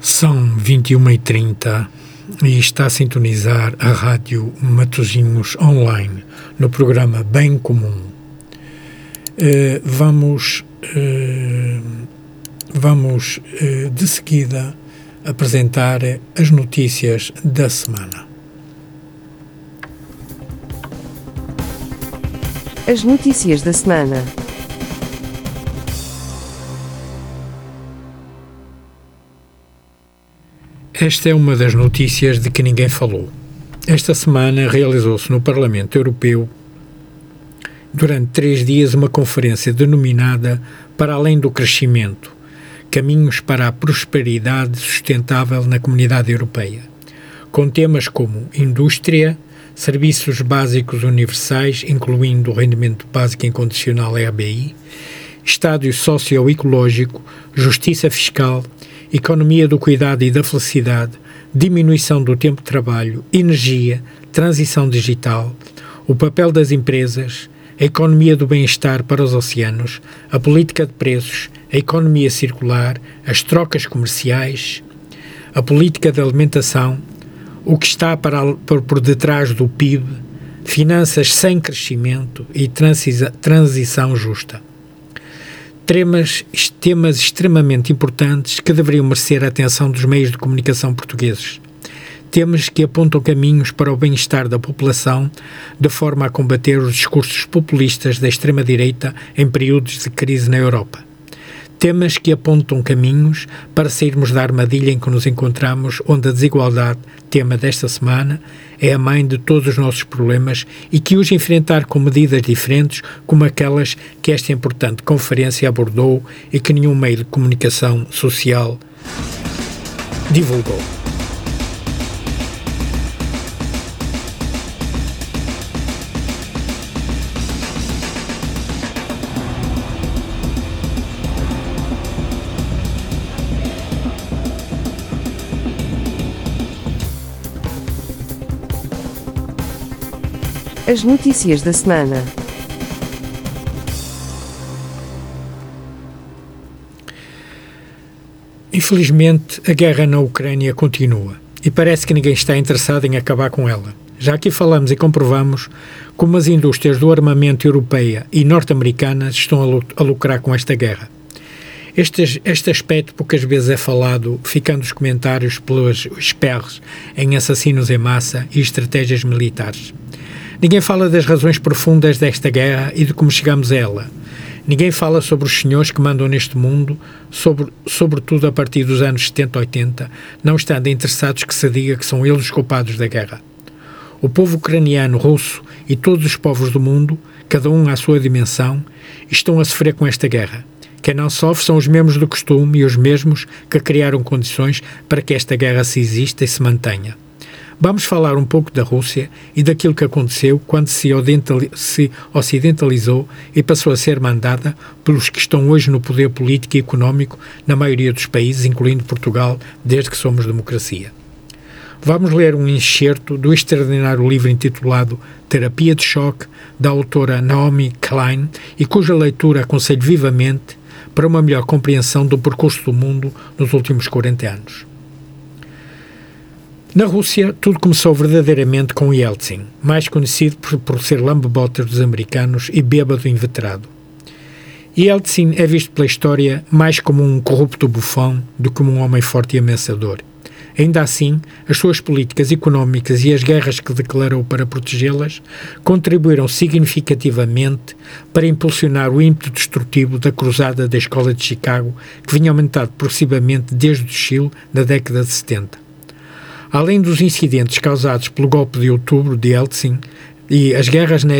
São 21h30 e está a sintonizar a rádio Matosinhos Online no programa Bem Comum. Uh, vamos uh, vamos uh, de seguida apresentar as notícias da semana. As notícias da semana. Esta é uma das notícias de que ninguém falou. Esta semana realizou-se no Parlamento Europeu, durante três dias, uma conferência denominada Para Além do Crescimento Caminhos para a Prosperidade Sustentável na Comunidade Europeia, com temas como indústria, serviços básicos universais, incluindo o rendimento básico incondicional EABI, estádio socioecológico, justiça fiscal economia do cuidado e da felicidade, diminuição do tempo de trabalho, energia, transição digital, o papel das empresas, a economia do bem-estar para os oceanos, a política de preços, a economia circular, as trocas comerciais, a política de alimentação, o que está para, por, por detrás do PIB, finanças sem crescimento e transição justa temas, temas extremamente importantes que deveriam merecer a atenção dos meios de comunicação portugueses. Temas que apontam caminhos para o bem-estar da população, de forma a combater os discursos populistas da extrema-direita em períodos de crise na Europa temas que apontam caminhos para sairmos da armadilha em que nos encontramos, onde a desigualdade, tema desta semana, é a mãe de todos os nossos problemas e que hoje enfrentar com medidas diferentes, como aquelas que esta importante conferência abordou e que nenhum meio de comunicação social divulgou. As notícias da semana. Infelizmente, a guerra na Ucrânia continua e parece que ninguém está interessado em acabar com ela. Já aqui falamos e comprovamos como as indústrias do armamento europeia e norte-americanas estão a lucrar com esta guerra. Este, este aspecto poucas vezes é falado, ficando os comentários pelos esperros em assassinos em massa e estratégias militares. Ninguém fala das razões profundas desta guerra e de como chegamos a ela. Ninguém fala sobre os senhores que mandam neste mundo, sobre, sobretudo a partir dos anos 70, 80, não estando interessados que se diga que são eles os culpados da guerra. O povo ucraniano, russo e todos os povos do mundo, cada um à sua dimensão, estão a sofrer com esta guerra. Quem não sofre são os membros do costume e os mesmos que criaram condições para que esta guerra se exista e se mantenha. Vamos falar um pouco da Rússia e daquilo que aconteceu quando se, ocidentalizou e passou a ser mandada pelos que estão hoje no poder político e económico na maioria dos países, incluindo Portugal, desde que somos democracia. Vamos ler um excerto do extraordinário livro intitulado Terapia de Choque, da autora Naomi Klein, e cuja leitura aconselho vivamente para uma melhor compreensão do percurso do mundo nos últimos 40 anos. Na Rússia, tudo começou verdadeiramente com Yeltsin, mais conhecido por, por ser lambe-botas dos americanos e bêbado inveterado. Yeltsin é visto pela história mais como um corrupto bufão do que como um homem forte e ameaçador. Ainda assim, as suas políticas económicas e as guerras que declarou para protegê-las contribuíram significativamente para impulsionar o ímpeto destrutivo da cruzada da Escola de Chicago, que vinha aumentado progressivamente desde o Chile na década de 70. Além dos incidentes causados pelo golpe de outubro de Eltsin e as guerras na,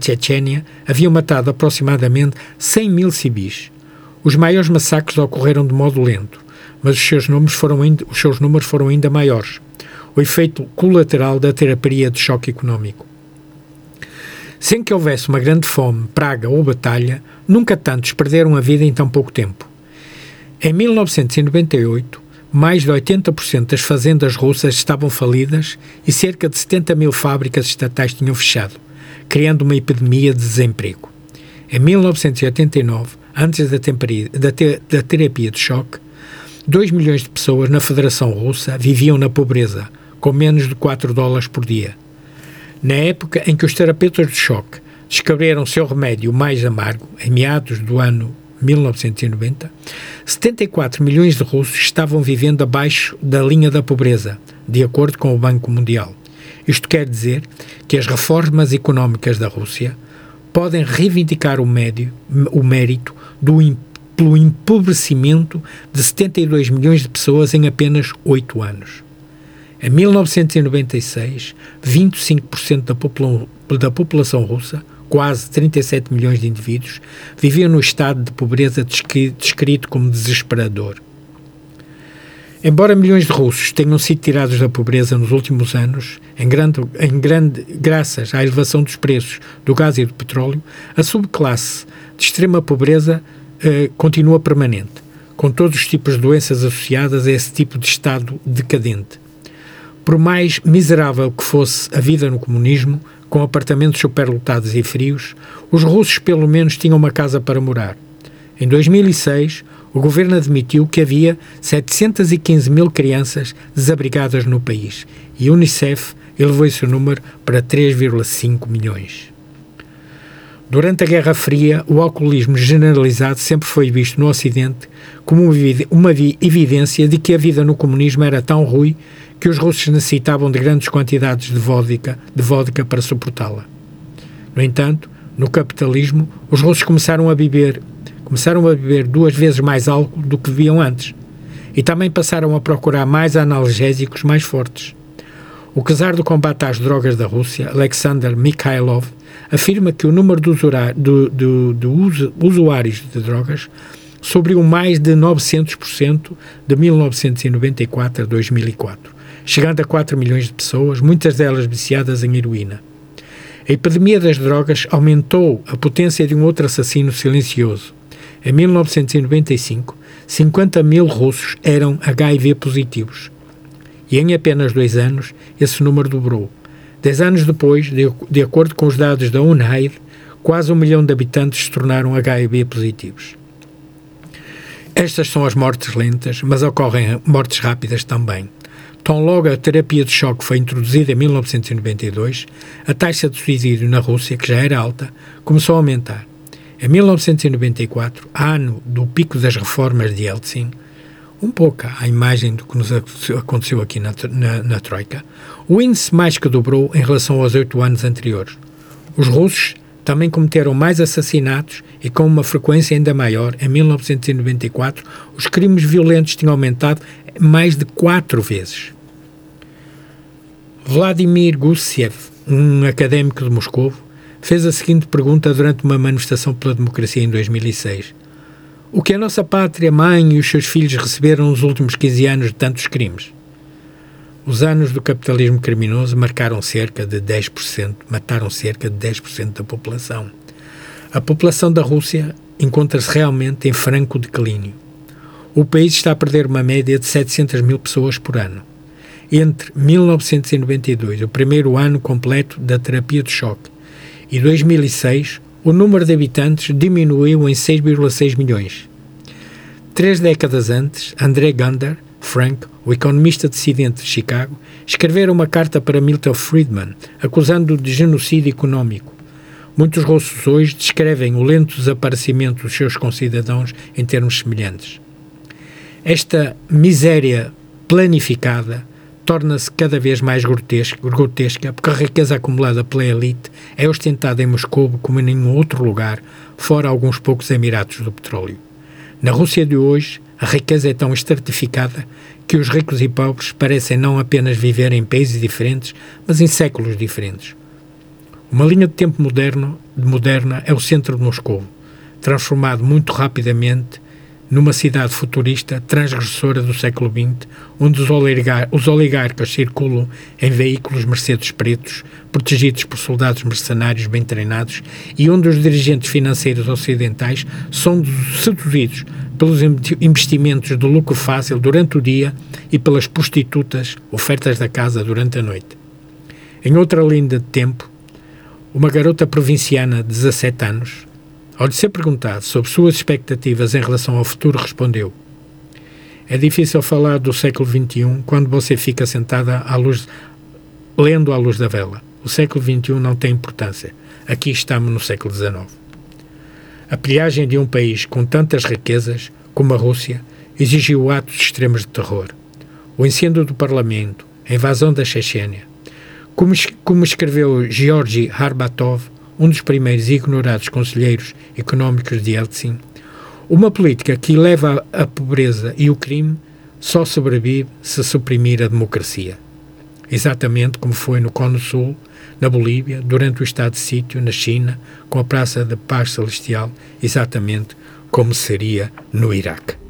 Chechênia, haviam matado aproximadamente 100 mil civis. Os maiores massacres ocorreram de modo lento, mas os seus números foram ainda, os seus números foram ainda maiores. O efeito colateral da terapia de choque económico. Sem que houvesse uma grande fome, praga ou batalha, nunca tantos perderam a vida em tão pouco tempo. Em 1998, mais de 80% das fazendas russas estavam falidas e cerca de 70 mil fábricas estatais tinham fechado, criando uma epidemia de desemprego. Em 1989, antes da, terapia de choque, 2 milhões de pessoas na Federação Russa viviam na pobreza, com menos de 4 dólares por dia. Na época em que os terapeutas de choque descobriram seu remédio mais amargo, em meados do ano 1990, 74 milhões de russos estavam vivendo abaixo da linha da pobreza, de acordo com o Banco Mundial. Isto quer dizer que as reformas económicas da Rússia podem reivindicar o, médio, o mérito do, pelo empobrecimento de 72 milhões de pessoas em apenas oito anos. Em 1996, 25% da, popula da população russa, quase 37 milhões de indivíduos, viviam no estado de pobreza descrito como desesperador. Embora milhões de russos tenham sido tirados da pobreza nos últimos anos, em grande, em grande, graças à elevação dos preços do gás e do petróleo, a subclasse de extrema pobreza eh, continua permanente, com todos os tipos de doenças associadas a esse tipo de estado decadente. Por mais miserável que fosse a vida no comunismo, com apartamentos superlotados e frios, os russos pelo menos tinham uma casa para morar. Em 2006, o governo admitiu que havia 715 mil crianças desabrigadas no país e a Unicef elevou esse número para 3,5 milhões. Durante a Guerra Fria, o alcoolismo generalizado sempre foi visto no Ocidente como uma evidência de que a vida no comunismo era tão ruim que os russos necessitavam de grandes quantidades de vodka, de vodka para suportá-la. No entanto, no capitalismo, os russos começaram a beber começaram a beber duas vezes mais álcool do que bebiam antes e também passaram a procurar mais analgésicos mais fortes. O czar do combate às drogas da Rússia, Alexander Mikhailov, afirma que o número de, usuários de drogas subiu mais de 900% de 1994 a 2004, chegando a 4 milhões de pessoas, muitas delas viciadas em heroína. A epidemia das drogas aumentou a potência de um outro assassino silencioso, em 1995, 50 mil russos eram HIV positivos. E em apenas dois anos, esse número dobrou. Dez anos depois, de, de acordo com os dados da UNAID, quase um milhão de habitantes se tornaram HIV positivos. Estas são as mortes lentas, mas ocorrem mortes rápidas também. Tão logo a terapia de choque foi introduzida em 1992, a taxa de suicídio na Rússia, que já era alta, começou a aumentar. Em 1994, ano do pico das reformas de Yeltsin, um pouco à imagem do que nos aconteceu aqui na, na, na Troika, o índice mais que dobrou em relação aos oito anos anteriores. Os russos também cometeram mais assassinatos e com uma frequência ainda maior. Em 1994, os crimes violentos tinham aumentado mais de quatro vezes. Vladimir Gussiev, um académico de Moscou, fez a seguinte pergunta durante uma manifestação pela democracia em 2006. O que a nossa pátria, mãe e os seus filhos receberam nos últimos 15 anos de tantos crimes? Os anos do capitalismo criminoso marcaram cerca de 10%, mataram cerca de 10% da população. A população da Rússia encontra-se realmente em franco declínio. O país está a perder uma média de 700 mil pessoas por ano. Entre 1992, o primeiro ano completo da terapia de choque, e 2006, o número de habitantes diminuiu em 6,6 milhões. Três décadas antes, André Gander, Frank, o economista dissidente de Chicago, escreveram uma carta para Milton Friedman, acusando-o de genocídio económico. Muitos russos hoje descrevem o lento desaparecimento dos seus concidadãos em termos semelhantes. Esta miséria planificada torna-se cada vez mais grotesca, porque a riqueza acumulada pela elite é ostentada em Moscou como em nenhum outro lugar, fora alguns poucos Emiratos do petróleo. Na Rússia de hoje, a riqueza é tão estratificada que os ricos e pobres parecem não apenas viver em países diferentes, mas em séculos diferentes. Uma linha de tempo moderno, moderna é o centro de Moscou, transformado muito rapidamente numa cidade futurista transgressora do século XX, onde os, oligar os oligarcas circulam em veículos Mercedes pretos, protegidos por soldados mercenários bem treinados, e onde os dirigentes financeiros ocidentais são seduzidos pelos investimentos de lucro fácil durante o dia e pelas prostitutas ofertas da casa durante a noite. Em outra linha de tempo, uma garota provinciana de 17 anos, ao lhe ser perguntado sobre suas expectativas em relação ao futuro, respondeu: É difícil falar do século XXI quando você fica sentada à luz, lendo à luz da vela. O século XXI não tem importância. Aqui estamos no século XIX. A pilhagem de um país com tantas riquezas como a Rússia exigiu atos extremos de terror. O incêndio do Parlamento, a invasão da Chechênia. Como, como escreveu Georgi Harbatov, um dos primeiros e ignorados conselheiros económicos de Yeltsin, uma política que leva a pobreza e o crime só sobrevive se suprimir a democracia. Exatamente como foi no Cone Sul, na Bolívia, durante o estado de sítio, na China, com a Praça da Paz Celestial, exatamente como seria no Iraque.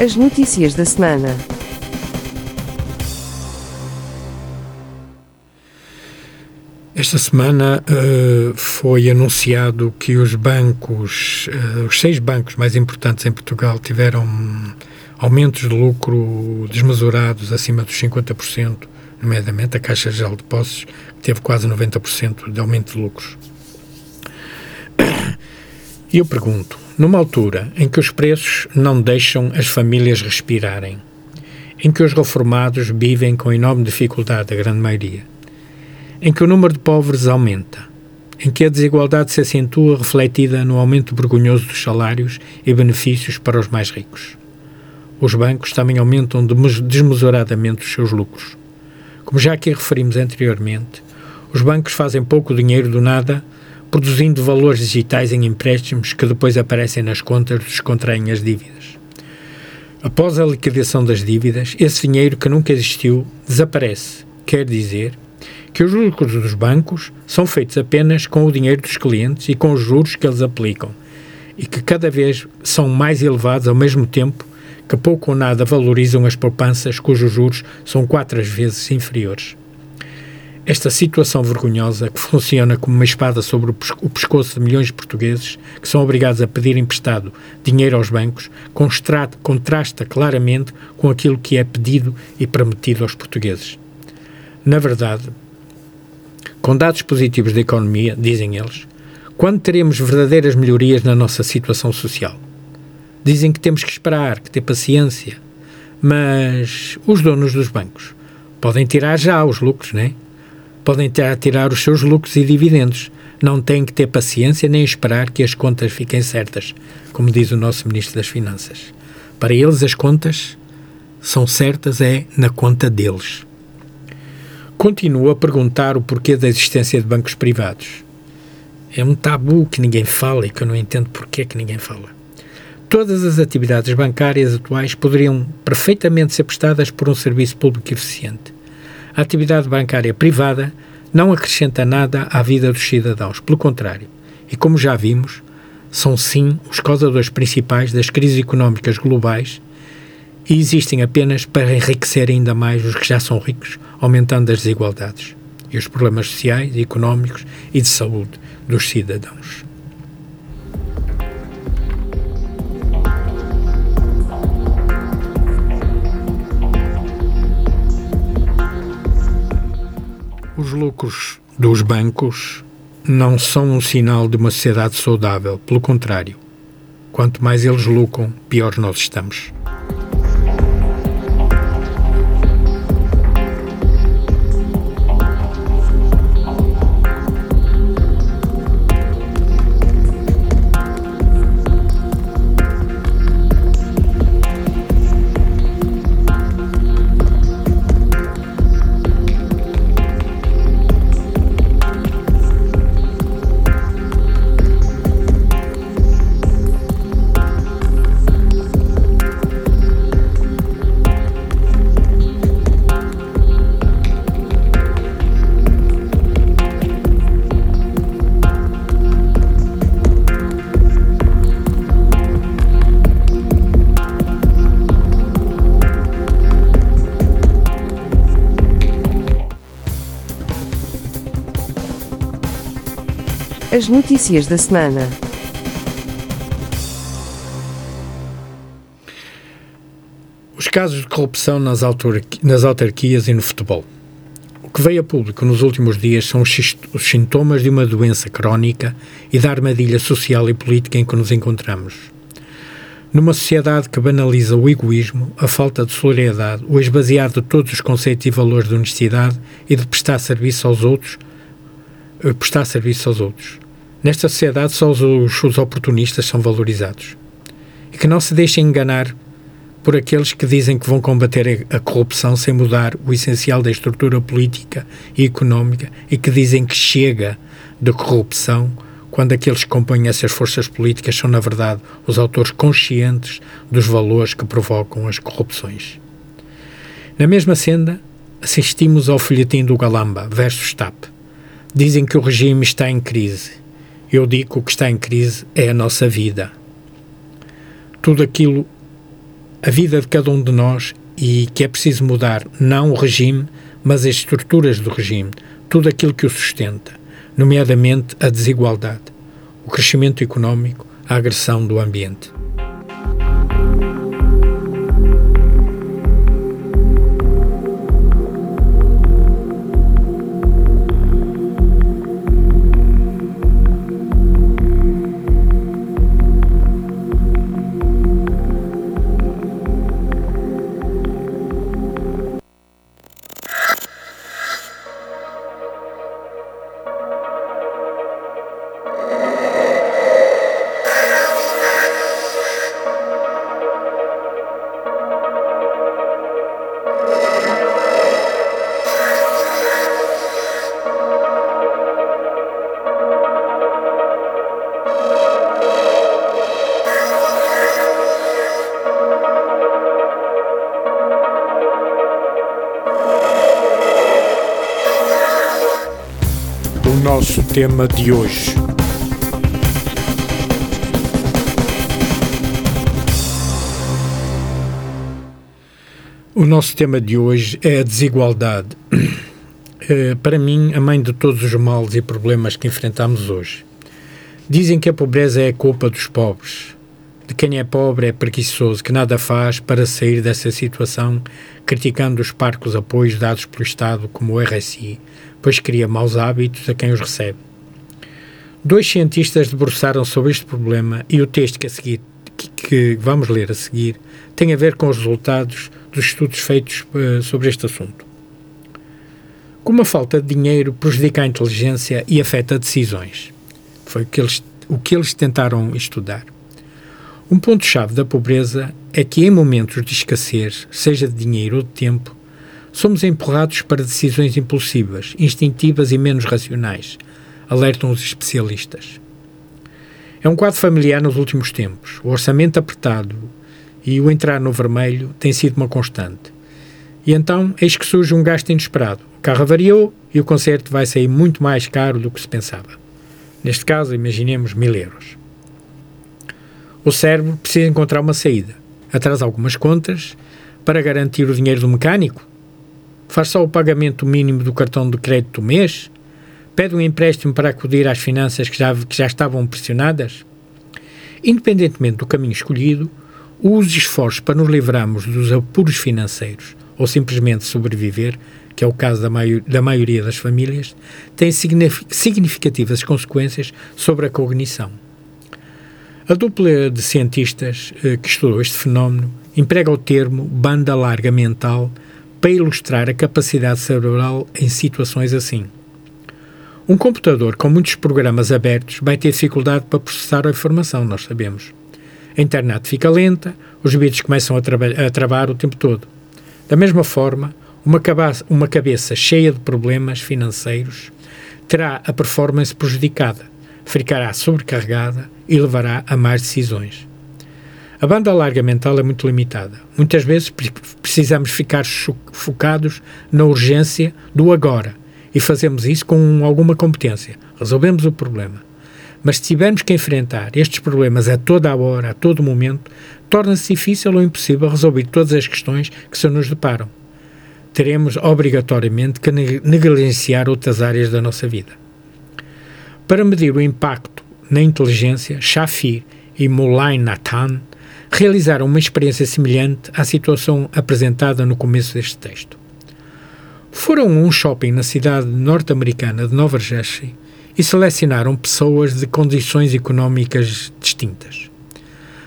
As notícias da semana. Esta semana uh, foi anunciado que os bancos, uh, os seis bancos mais importantes em Portugal, tiveram aumentos de lucro desmesurados acima dos 50%, nomeadamente a Caixa Geral de Depósitos, que teve quase 90% de aumento de lucros. E eu pergunto: numa altura em que os preços não deixam as famílias respirarem, em que os reformados vivem com enorme dificuldade, a grande maioria, em que o número de pobres aumenta, em que a desigualdade se acentua refletida no aumento vergonhoso dos salários e benefícios para os mais ricos. Os bancos também aumentam desmesuradamente os seus lucros. Como já aqui referimos anteriormente, os bancos fazem pouco dinheiro do nada produzindo valores digitais em empréstimos que depois aparecem nas contas dos que contraem as dívidas. Após a liquidação das dívidas, esse dinheiro que nunca existiu desaparece. Quer dizer que os lucros dos bancos são feitos apenas com o dinheiro dos clientes e com os juros que eles aplicam, e que cada vez são mais elevados ao mesmo tempo que pouco ou nada valorizam as poupanças cujos juros são quatro vezes inferiores. Esta situação vergonhosa, que funciona como uma espada sobre o pescoço de milhões de portugueses que são obrigados a pedir emprestado dinheiro aos bancos, contrasta claramente com aquilo que é pedido e prometido aos portugueses. Na verdade, com dados positivos da economia, dizem eles, quando teremos verdadeiras melhorias na nossa situação social? Dizem que temos que esperar, que ter paciência, mas os donos dos bancos podem tirar já os lucros, não é? Podem ter a tirar os seus lucros e dividendos. Não têm que ter paciência nem esperar que as contas fiquem certas, como diz o nosso Ministro das Finanças. Para eles, as contas são certas é na conta deles. Continuo a perguntar o porquê da existência de bancos privados. É um tabu que ninguém fala e que eu não entendo porquê que ninguém fala. Todas as atividades bancárias atuais poderiam perfeitamente ser prestadas por um serviço público eficiente a atividade bancária privada não acrescenta nada à vida dos cidadãos, pelo contrário. E como já vimos, são sim os causadores principais das crises económicas globais e existem apenas para enriquecer ainda mais os que já são ricos, aumentando as desigualdades e os problemas sociais, económicos e de saúde dos cidadãos. Os lucros dos bancos não são um sinal de uma sociedade saudável, pelo contrário. Quanto mais eles lucram, pior nós estamos. As notícias da semana. Os casos de corrupção nas, nas autarquias e no futebol. O que veio a público nos últimos dias são os, os sintomas de uma doença crónica e da armadilha social e política em que nos encontramos. Numa sociedade que banaliza o egoísmo, a falta de solidariedade, o esvaziar de todos os conceitos e valores de honestidade e de prestar serviço aos outros, eh, prestar serviço aos outros. Nesta sociedade só os, os oportunistas são valorizados. E que não se deixem enganar por aqueles que dizem que vão combater a corrupção sem mudar o essencial da estrutura política e económica e que dizem que chega da corrupção quando aqueles que compõem essas forças políticas são, na verdade, os autores conscientes dos valores que provocam as corrupções. Na mesma senda, assistimos ao folhetim do Galamba versus TAP. Dizem que o regime está em crise. Eu digo que o que está em crise é a nossa vida. Tudo aquilo a vida de cada um de nós e que é preciso mudar não o regime, mas as estruturas do regime, tudo aquilo que o sustenta, nomeadamente a desigualdade, o crescimento económico, a agressão do ambiente. Nosso tema de hoje. O nosso tema de hoje é a desigualdade. É, para mim, a mãe de todos os males e problemas que enfrentamos hoje. Dizem que a pobreza é a culpa dos pobres. De quem é pobre é preguiçoso, que nada faz para sair dessa situação, criticando os parcos apoios dados pelo Estado, como o RSI, pois cria maus hábitos a quem os recebe. Dois cientistas debruçaram sobre este problema e o texto que, a seguir, que, que vamos ler a seguir tem a ver com os resultados dos estudos feitos uh, sobre este assunto. Como a falta de dinheiro prejudica a inteligência e afeta decisões. Foi o que eles, o que eles tentaram estudar. Um ponto-chave da pobreza é que, em momentos de escassez, seja de dinheiro ou de tempo, Somos empurrados para decisões impulsivas, instintivas e menos racionais, alertam os especialistas. É um quadro familiar nos últimos tempos. O orçamento apertado e o entrar no vermelho tem sido uma constante. E então, eis que surge um gasto inesperado. O carro avariou e o concerto vai sair muito mais caro do que se pensava. Neste caso, imaginemos mil euros. O cérebro precisa encontrar uma saída. Atrasa algumas contas para garantir o dinheiro do mecânico faz só o pagamento mínimo do cartão de crédito do mês, pede um empréstimo para acudir às finanças que já, que já estavam pressionadas. Independentemente do caminho escolhido, os esforços para nos livrarmos dos apuros financeiros ou simplesmente sobreviver, que é o caso da, da maioria das famílias, têm significativas consequências sobre a cognição. A dupla de cientistas eh, que estudou este fenómeno emprega o termo banda larga mental para ilustrar a capacidade cerebral em situações assim. Um computador com muitos programas abertos vai ter dificuldade para processar a informação, nós sabemos. A internet fica lenta, os bits começam a, a travar o tempo todo. Da mesma forma, uma uma cabeça cheia de problemas financeiros terá a performance prejudicada, ficará sobrecarregada e levará a mais decisões. A banda larga mental é muito limitada. Muitas vezes precisamos ficar focados na urgência do agora e fazemos isso com alguma competência. Resolvemos o problema. Mas se tivermos que enfrentar estes problemas a toda a hora, a todo momento, torna-se difícil ou impossível resolver todas as questões que se nos deparam. Teremos obrigatoriamente que negligenciar outras áreas da nossa vida. Para medir o impacto na inteligência, Shafir e Moulay Nathan realizaram uma experiência semelhante à situação apresentada no começo deste texto. Foram a um shopping na cidade norte-americana de Nova Jersey e selecionaram pessoas de condições económicas distintas.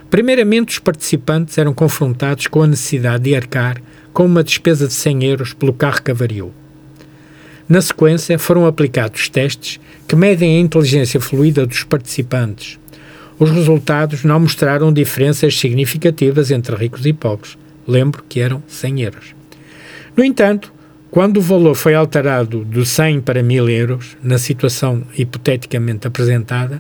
Primeiramente, os participantes eram confrontados com a necessidade de arcar com uma despesa de 100 euros pelo carro que avariou. Na sequência, foram aplicados testes que medem a inteligência fluida dos participantes. Os resultados não mostraram diferenças significativas entre ricos e pobres. Lembro que eram 100 euros. No entanto, quando o valor foi alterado de 100 para 1000 euros, na situação hipoteticamente apresentada,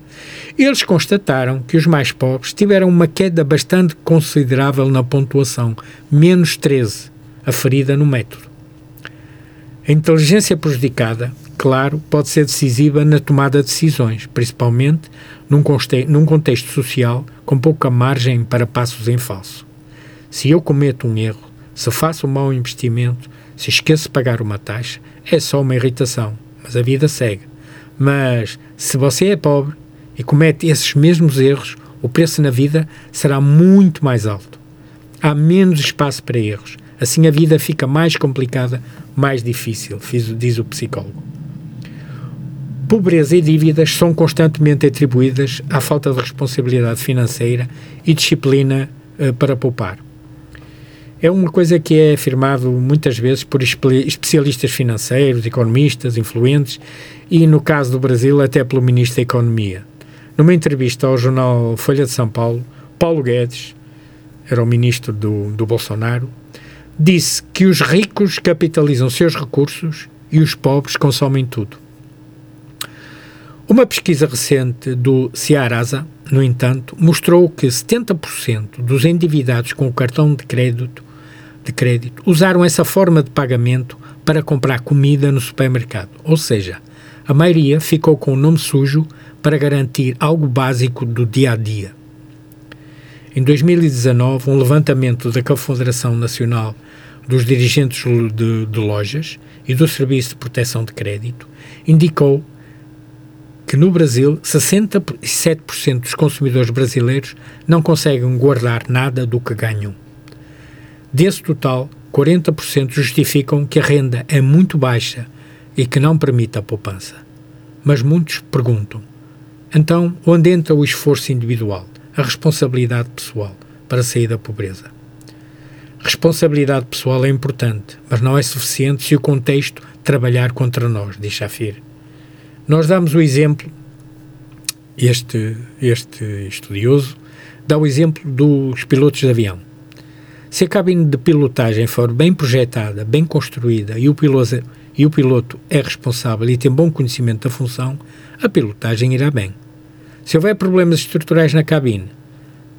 eles constataram que os mais pobres tiveram uma queda bastante considerável na pontuação, menos 13, aferida no método. A inteligência prejudicada, claro, pode ser decisiva na tomada de decisões, principalmente num, num contexto social com pouca margem para passos em falso. Se eu cometo um erro, se faço um mau investimento, se esqueço de pagar uma taxa, é só uma irritação, mas a vida segue. Mas se você é pobre e comete esses mesmos erros, o preço na vida será muito mais alto. Há menos espaço para erros. Assim a vida fica mais complicada, mais difícil, diz o psicólogo. Pobreza e dívidas são constantemente atribuídas à falta de responsabilidade financeira e disciplina uh, para poupar é uma coisa que é afirmado muitas vezes por especialistas financeiros, economistas, influentes e, no caso do Brasil, até pelo Ministro da Economia. Numa entrevista ao jornal Folha de São Paulo, Paulo Guedes, era o ministro do, do Bolsonaro, disse que os ricos capitalizam seus recursos e os pobres consomem tudo. Uma pesquisa recente do Ciarasa, no entanto, mostrou que 70% dos endividados com o cartão de crédito de crédito usaram essa forma de pagamento para comprar comida no supermercado, ou seja, a maioria ficou com o nome sujo para garantir algo básico do dia a dia. Em 2019, um levantamento da Confederação Nacional dos Dirigentes de, de Lojas e do Serviço de Proteção de Crédito indicou que no Brasil 67% dos consumidores brasileiros não conseguem guardar nada do que ganham. Desse total, 40% justificam que a renda é muito baixa e que não permite a poupança. Mas muitos perguntam: então, onde entra o esforço individual, a responsabilidade pessoal para sair da pobreza? Responsabilidade pessoal é importante, mas não é suficiente se o contexto trabalhar contra nós, diz Shafir. Nós damos o exemplo, este, este estudioso dá o exemplo dos pilotos de avião se a cabine de pilotagem for bem projetada, bem construída e o, piloto, e o piloto é responsável e tem bom conhecimento da função, a pilotagem irá bem. Se houver problemas estruturais na cabine,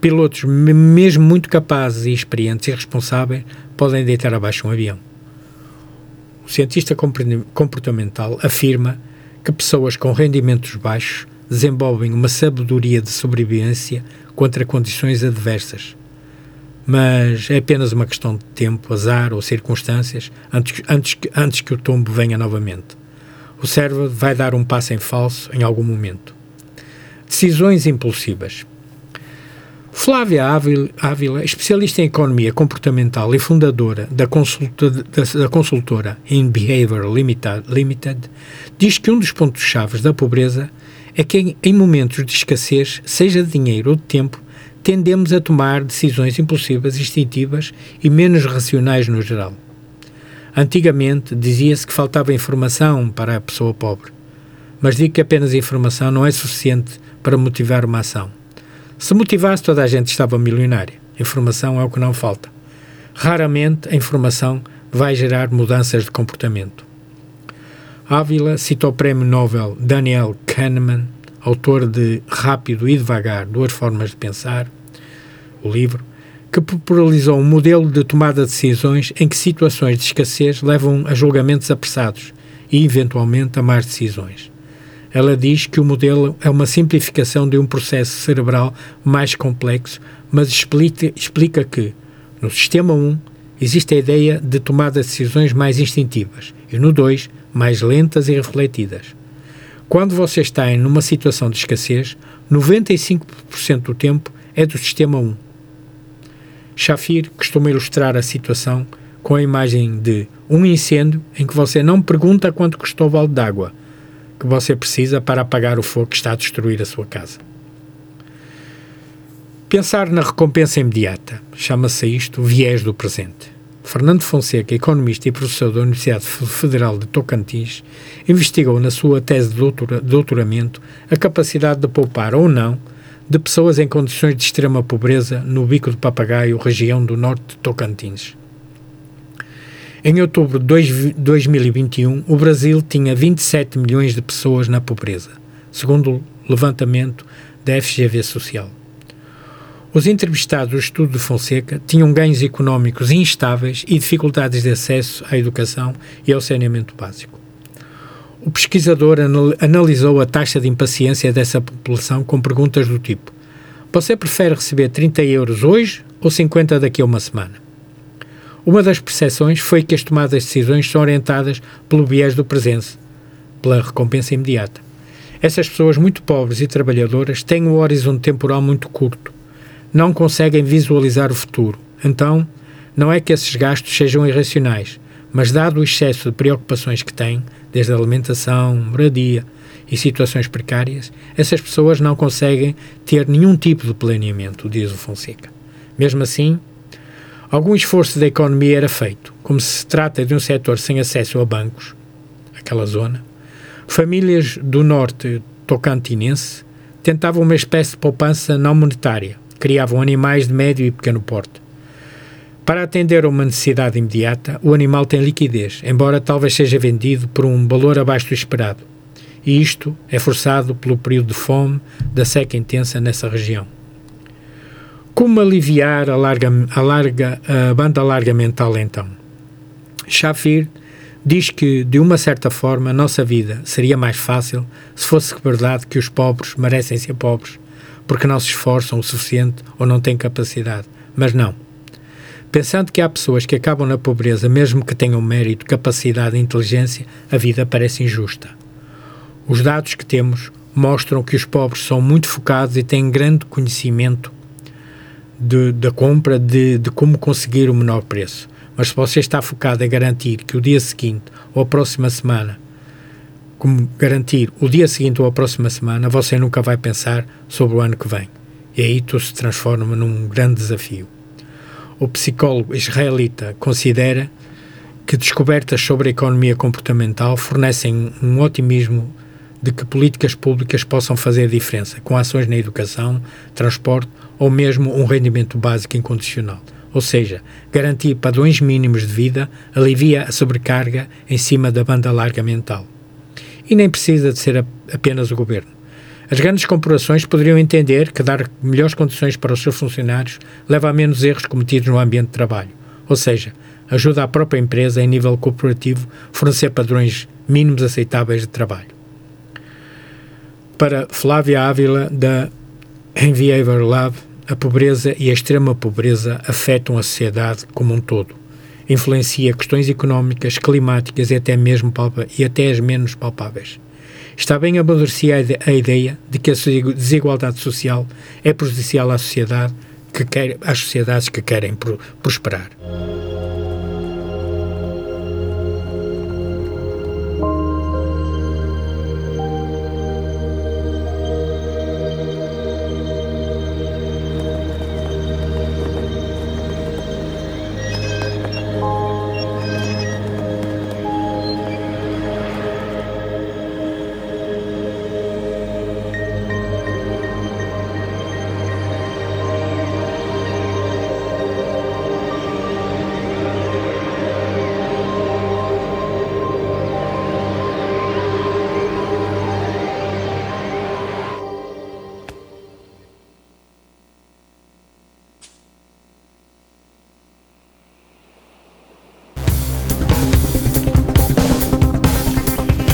pilotos mesmo muito capazes e experientes e responsáveis podem deitar abaixo um avião. O cientista comportamental afirma que pessoas com rendimentos baixos desenvolvem uma sabedoria de sobrevivência contra condições adversas mas é apenas uma questão de tempo, azar ou circunstâncias antes, antes, antes que o tombo venha novamente. O cérebro vai dar um passo em falso em algum momento. Decisões impulsivas. Flávia Ávila, especialista em economia comportamental e fundadora da, consulta, da, da consultora In Behavior Limited, Limited, diz que um dos pontos-chave da pobreza é que em, momentos de escassez, seja de dinheiro ou de tempo, tendemos a tomar decisões impulsivas, instintivas e menos racionais no geral. Antigamente dizia-se que faltava informação para a pessoa pobre, mas digo que apenas informação não é suficiente para motivar uma ação. Se motivasse, toda a gente estava milionária. Informação é o que não falta. Raramente a informação vai gerar mudanças de comportamento. Ávila cita o prémio Nobel Daniel Kahneman autor de Rápido e Devagar, Duas Formas de Pensar, o livro, que popularizou um modelo de tomada de decisões em que situações de escassez levam a julgamentos apressados e, eventualmente, a mais decisões. Ela diz que o modelo é uma simplificação de um processo cerebral mais complexo, mas explica, explica que, no sistema 1, existe a ideia de tomada de decisões mais instintivas e no 2, mais lentas e refletidas. Quando você está em uma situação de escassez, 95% do tempo é do sistema 1. Shafir costuma ilustrar a situação com a imagem de um incêndio em que você não pergunta quanto custou o balde d'água que você precisa para apagar o fogo que está a destruir a sua casa. Pensar na recompensa imediata. Chama-se isto viés do presente. Fernando Fonseca, economista e professor da Universidade Federal de Tocantins, investigou na sua tese de doutora, doutoramento a capacidade de poupar ou não de pessoas em condições de extrema pobreza no Bico do Papagaio, região do norte de Tocantins. Em outubro de 2021, o Brasil tinha 27 milhões de pessoas na pobreza, segundo o levantamento da FGV Social. Os entrevistados do estudo de Fonseca tinham ganhos económicos instáveis e dificuldades de acesso à educação e ao saneamento básico. O pesquisador analisou a taxa de impaciência dessa população com perguntas do tipo: Você prefere receber 30 euros hoje ou 50 daqui a uma semana? Uma das percepções foi que as tomadas de decisões são orientadas pelo viés do presente, pela recompensa imediata. Essas pessoas muito pobres e trabalhadoras têm um horizonte temporal muito curto, não conseguem visualizar o futuro. Então, não é que esses gastos sejam irracionais, mas dado o excesso de preocupações que têm, desde a alimentação, moradia e situações precárias, essas pessoas não conseguem ter nenhum tipo de planeamento, diz o Fonseca. Mesmo assim, Algum esforço da economia era feito. Como se trata de um setor sem acesso a bancos, aquela zona, famílias do norte tocantinense tentavam uma espécie de poupança não monetária, criavam animais de médio e pequeno porte. Para atender a uma necessidade imediata, o animal tem liquidez, embora talvez seja vendido por um valor abaixo do esperado. E isto é forçado pelo período de fome da seca intensa nessa região. Como aliviar a, larga, a, larga, a banda larga mental então? Shafir diz que, de uma certa forma, a nossa vida seria mais fácil se fosse verdade que os pobres merecem ser pobres, porque não se esforçam o suficiente ou não têm capacidade. Mas não. Pensando que há pessoas que acabam na pobreza, mesmo que tenham mérito, capacidade e inteligência, a vida parece injusta. Os dados que temos mostram que os pobres são muito focados e têm grande conhecimento de, da compra de, de como conseguir o menor preço. Mas se você está focado a garantir que o dia seguinte ou a próxima semana, como garantir o dia seguinte ou a próxima semana, você nunca vai pensar sobre o ano que vem. E aí tudo se transforma num grande desafio. O psicólogo israelita considera que descobertas sobre a economia comportamental fornecem um otimismo de que políticas públicas possam fazer a diferença, com ações na educação, transporte ou mesmo um rendimento básico incondicional. Ou seja, garantir padrões mínimos de vida alivia a sobrecarga em cima da banda larga mental. E nem precisa de ser apenas o governo. As grandes corporações poderiam entender que dar melhores condições para os seus funcionários leva a menos erros cometidos no ambiente de trabalho. Ou seja, ajuda a própria empresa, em nível corporativo, fornecer padrões mínimos aceitáveis de trabalho. Para Flávia Ávila, da Enviaver Lab, a pobreza e a extrema pobreza afetam a sociedade como um todo. Influencia questões económicas, climáticas e até mesmo e até as menos palpáveis. Está bem amadurecida a ideia de que a desigualdade social é prejudicial à sociedade que quer, às sociedades que querem prosperar.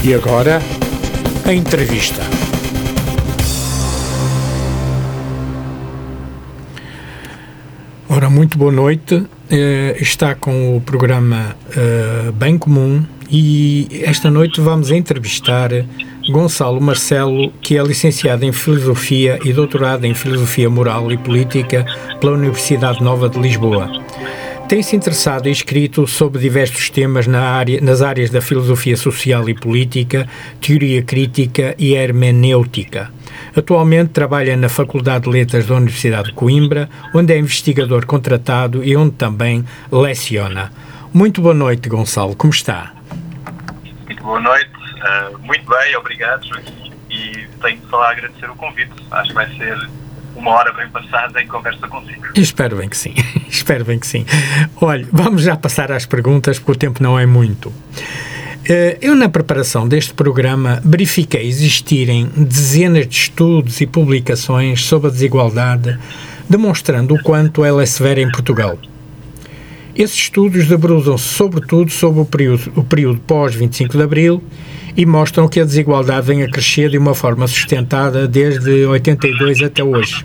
E agora, a entrevista. Ora, muito boa noite. Uh, está com o programa uh, Bem Comum e esta noite vamos entrevistar Gonçalo Marcelo, que é licenciado em Filosofia e doutorado em Filosofia Moral e Política pela Universidade Nova de Lisboa. Tem-se interessado e escrito sobre diversos temas na área, nas áreas da filosofia social e política, teoria crítica e hermenêutica. Atualmente trabalha na Faculdade de Letras da Universidade de Coimbra, onde é investigador contratado e onde também leciona. Muito boa noite, Gonçalo. Como está? Muito boa noite. Uh, muito bem, obrigado, Joaquim. E tenho só a agradecer o convite. Acho que vai ser uma hora bem passada em conversa consigo. Espero bem que sim. Espero bem que sim. Olha, vamos já passar às perguntas, porque o tempo não é muito. Eh, eu, na preparação deste programa, verifiquei existirem dezenas de estudos e publicações sobre a desigualdade, demonstrando o quanto ela é severa em Portugal. Esses estudos debruçam-se sobretudo sobre o período, o período pós-25 de Abril e mostram que a desigualdade vem a crescer de uma forma sustentada desde 82 até hoje.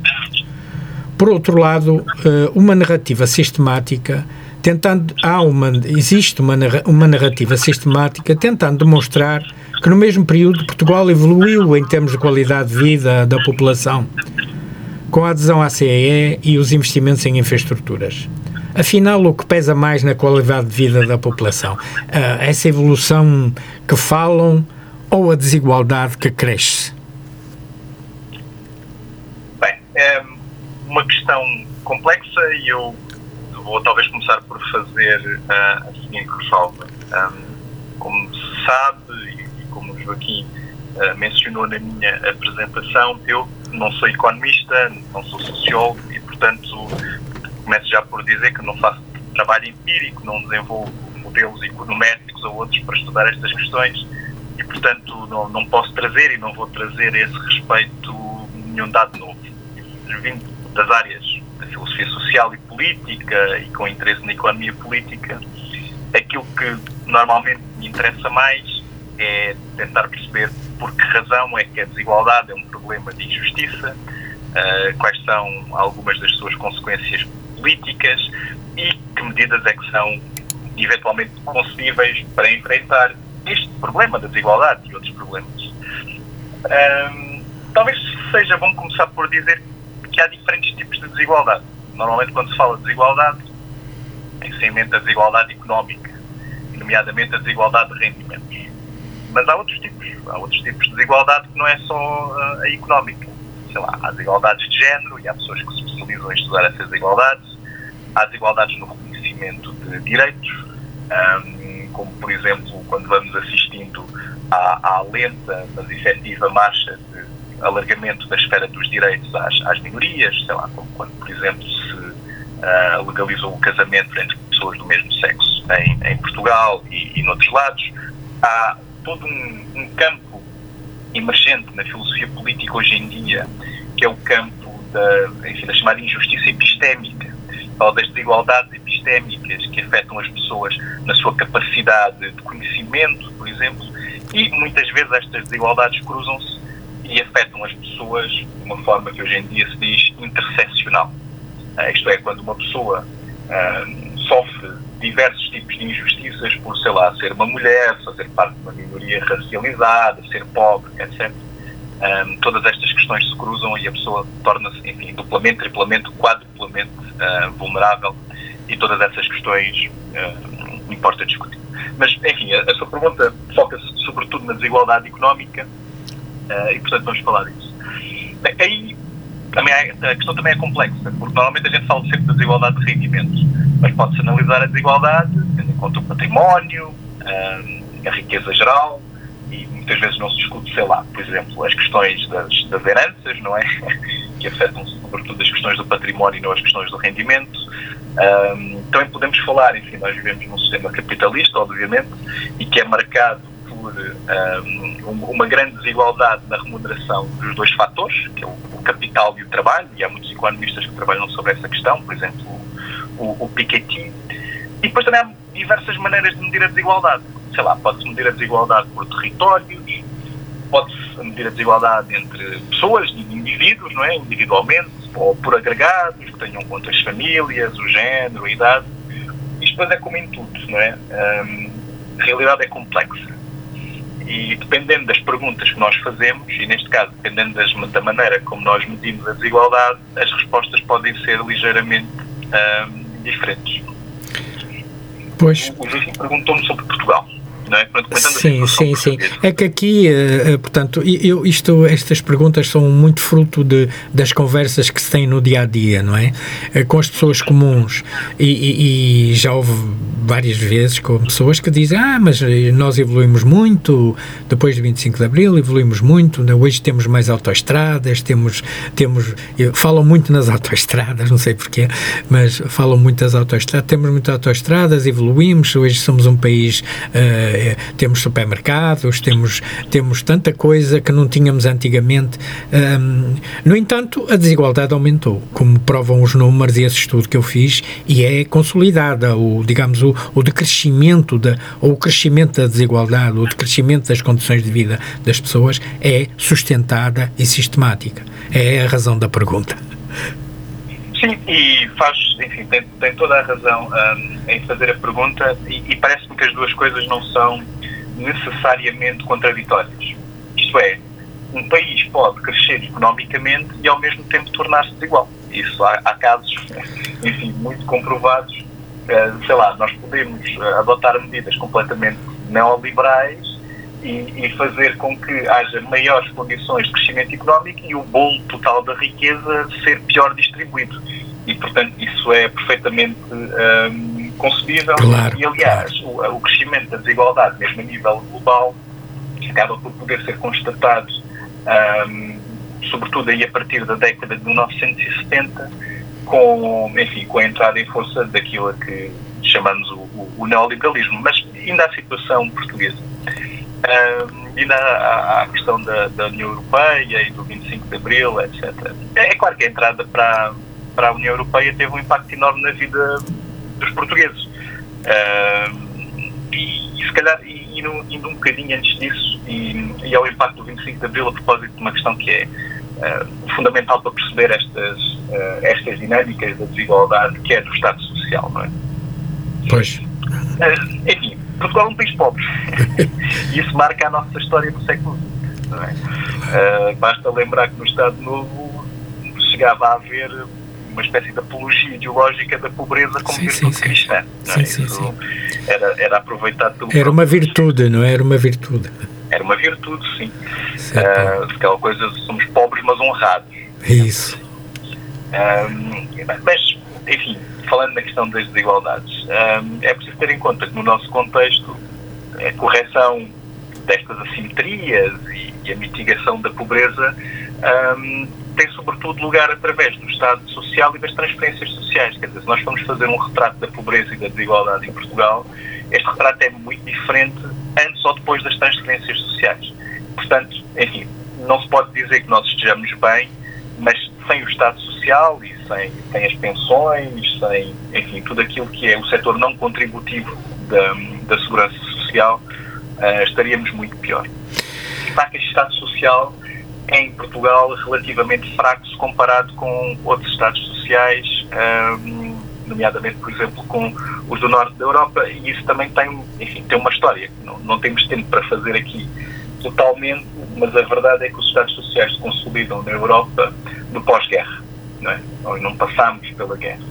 Por outro lado, eh, uma narrativa sistemática tentando há uma existe uma uma narrativa sistemática tentando demonstrar que no mesmo período Portugal evoluiu em termos de qualidade de vida da população com a adesão à CEE e os investimentos em infraestruturas. Afinal, o que pesa mais na qualidade de vida da população? Uh, essa evolução que falam ou a desigualdade que cresce? Bem, é uma questão complexa e eu vou talvez começar por fazer uh, a seguinte ressalva. Um, como se sabe, e como o Joaquim uh, mencionou na minha apresentação, eu não sou economista, não sou sociólogo e, portanto, começo já por dizer que não faço trabalho empírico, não desenvolvo modelos econométricos ou outros para estudar estas questões e, portanto, não, não posso trazer e não vou trazer a esse respeito nenhum dado novo. Vindo das áreas da filosofia social e política e com interesse na economia política, aquilo que normalmente me interessa mais é tentar perceber por que razão é que a desigualdade é um problema de injustiça, uh, quais são algumas das suas consequências políticas e que medidas é que são eventualmente concebíveis para enfrentar este problema da desigualdade e outros problemas. Um, talvez seja bom começar por dizer que há diferentes tipos de desigualdade. Normalmente, quando se fala de desigualdade, tem-se em mente a desigualdade económica, nomeadamente a desigualdade de rendimentos. Mas há outros tipos. Há outros tipos de desigualdade que não é só uh, a económica. Sei lá, há desigualdades de género e há pessoas que se especializam em estudar essas desigualdades. Há desigualdades no reconhecimento de direitos, um, como, por exemplo, quando vamos assistindo à, à lenta, mas efetiva marcha de alargamento da esfera dos direitos às, às minorias, sei lá, como quando, por exemplo, se uh, legalizou o casamento entre pessoas do mesmo sexo em, em Portugal e, e noutros lados. Há todo um, um, campo emergente na filosofia política hoje em dia, que é o campo da, enfim, da chamada injustiça epistémica, ou das desigualdades epistémicas que afetam as pessoas na sua capacidade de conhecimento, por exemplo, e muitas vezes estas desigualdades cruzam-se e afetam as pessoas de uma forma que hoje em dia se diz interseccional. Uh, isto é, quando uma pessoa uh, sofre diversos tipos de injustiças por, sei lá, ser uma mulher, fazer parte de uma minoria racializada, ser pobre, etc. Um, ah, todas estas questões se cruzam e a pessoa torna-se, enfim, duplamente, triplamente, quadruplamente uh, vulnerável e todas essas questões uh, importa discutir. Mas, enfim, a, a sua pergunta foca-se sobretudo na desigualdade económica Uh, e, portanto, vamos falar disso. Aí também é, a questão também é complexa, porque normalmente a gente fala sempre da desigualdade de rendimentos, mas pode-se analisar a desigualdade tendo em conta o património, a riqueza geral, e muitas vezes não se discute, sei lá, por exemplo, as questões das, das heranças, não é? que afetam sobretudo as questões do património e não as questões do rendimento. Um, também podemos falar, enfim, nós vivemos num sistema capitalista, obviamente, e que é marcado por um, uma grande desigualdade na remuneração dos dois fatores, que é o, capital e o trabalho, e há muitos economistas que trabalham sobre essa questão, por exemplo, o, o Piketty. E depois também há diversas maneiras de medir a desigualdade. Sei lá, pode-se medir a desigualdade por territórios, pode-se medir a desigualdade entre pessoas, indivíduos, não é? individualmente, ou por agregados, que tenham conta as famílias, o género, a idade. Isto depois é como em tudo, não é? Um, a realidade é complexa e dependendo das perguntas que nós fazemos, e neste caso, dependendo das, da maneira como nós medimos a desigualdade, as respostas podem ser ligeiramente diferentes. Pois. O perguntou-me sobre Portugal é? Sim, sim, sim. É que aqui, uh, portanto, eu, isto, estas perguntas são muito fruto de, das conversas que se tem no dia a dia, não é? Uh, com as pessoas comuns. E, e, e, já houve várias vezes com pessoas que dizem: Ah, mas nós evoluímos muito depois do 25 de Abril, evoluímos muito. Hoje temos mais autoestradas, temos. temos falam muito nas autoestradas, não sei porquê, mas falam muito das autoestradas. Temos muitas autoestradas, evoluímos, hoje somos um país. Uh, é, temos supermercados, temos, temos tanta coisa que não tínhamos antigamente. Um, no entanto, a desigualdade aumentou, como provam os números e esse estudo que eu fiz, e é consolidada, o, digamos, o, o decrescimento, da, ou o crescimento da desigualdade, o decrescimento das condições de vida das pessoas é sustentada e sistemática. É a razão da pergunta. Sim, e faz, enfim, tem, tem toda a razão um, em fazer a pergunta e, e parece-me que as duas coisas não são necessariamente contraditórias. Isto é, um país pode crescer economicamente e ao mesmo tempo tornar-se desigual. Isso há, há, casos, enfim, muito comprovados. Uh, sei lá, nós podemos uh, adotar medidas completamente neoliberais e, e, fazer com que haja maiores condições de crescimento económico e o bolo total da riqueza ser pior distribuído. E, portanto, isso é perfeitamente um, concebível. Claro, e, aliás, o, o, crescimento da desigualdade, mesmo a nível global, acaba por poder ser constatado, um, sobretudo aí a partir da década de 1970, com, enfim, com a entrada em força daquilo a que chamamos o, o, o neoliberalismo. Mas ainda a situação portuguesa um, e na a, questão da, da, União Europeia e do 25 de Abril, etc. É, é, claro que a entrada para, para a União Europeia teve um impacto enorme na vida dos portugueses. Um, e, e, se calhar, e, indo, indo, um bocadinho antes disso, e, e ao impacto do 25 de Abril, a propósito de uma questão que é uh, fundamental para perceber estas, uh, estas dinâmicas da desigualdade, que é do Estado Social, não é? Pois. Uh, enfim, Portugal é um país pobre. e isso marca a nossa história do século XX. É? Uh, basta lembrar que no Estado Novo chegava a haver uma espécie de apologia ideológica da pobreza como sim, virtude sim, cristã. Sim, sim, sim, Era, era aproveitado pelo. Era uma virtude, não é? Era uma virtude. Era uma virtude, sim. Uh, aquela coisa, somos pobres, mas honrados. Isso. Uh, mas, enfim, falando na questão das desigualdades, um, é preciso ter em conta que no nosso contexto a correção destas assimetrias e, e a mitigação da pobreza um, tem sobretudo lugar através do Estado Social e das transferências sociais. Quer dizer, se nós formos fazer um retrato da pobreza e da desigualdade em Portugal, este retrato é muito diferente antes ou depois das transferências sociais. Portanto, enfim, não se pode dizer que nós estejamos bem, mas sem o Estado Social e sem, sem as pensões, sem, enfim, tudo aquilo que é o setor não contributivo da, da segurança social, uh, estaríamos muito pior. Facto, este Estado Social é em Portugal relativamente fraco se comparado com outros Estados sociais, um, nomeadamente, por exemplo, com os do norte da Europa, e isso também tem, enfim, tem uma história. Não, não temos tempo para fazer aqui totalmente, mas a verdade é que os Estados sociais se consolidam na Europa no pós-guerra não é? Nós não passamos pela guerra.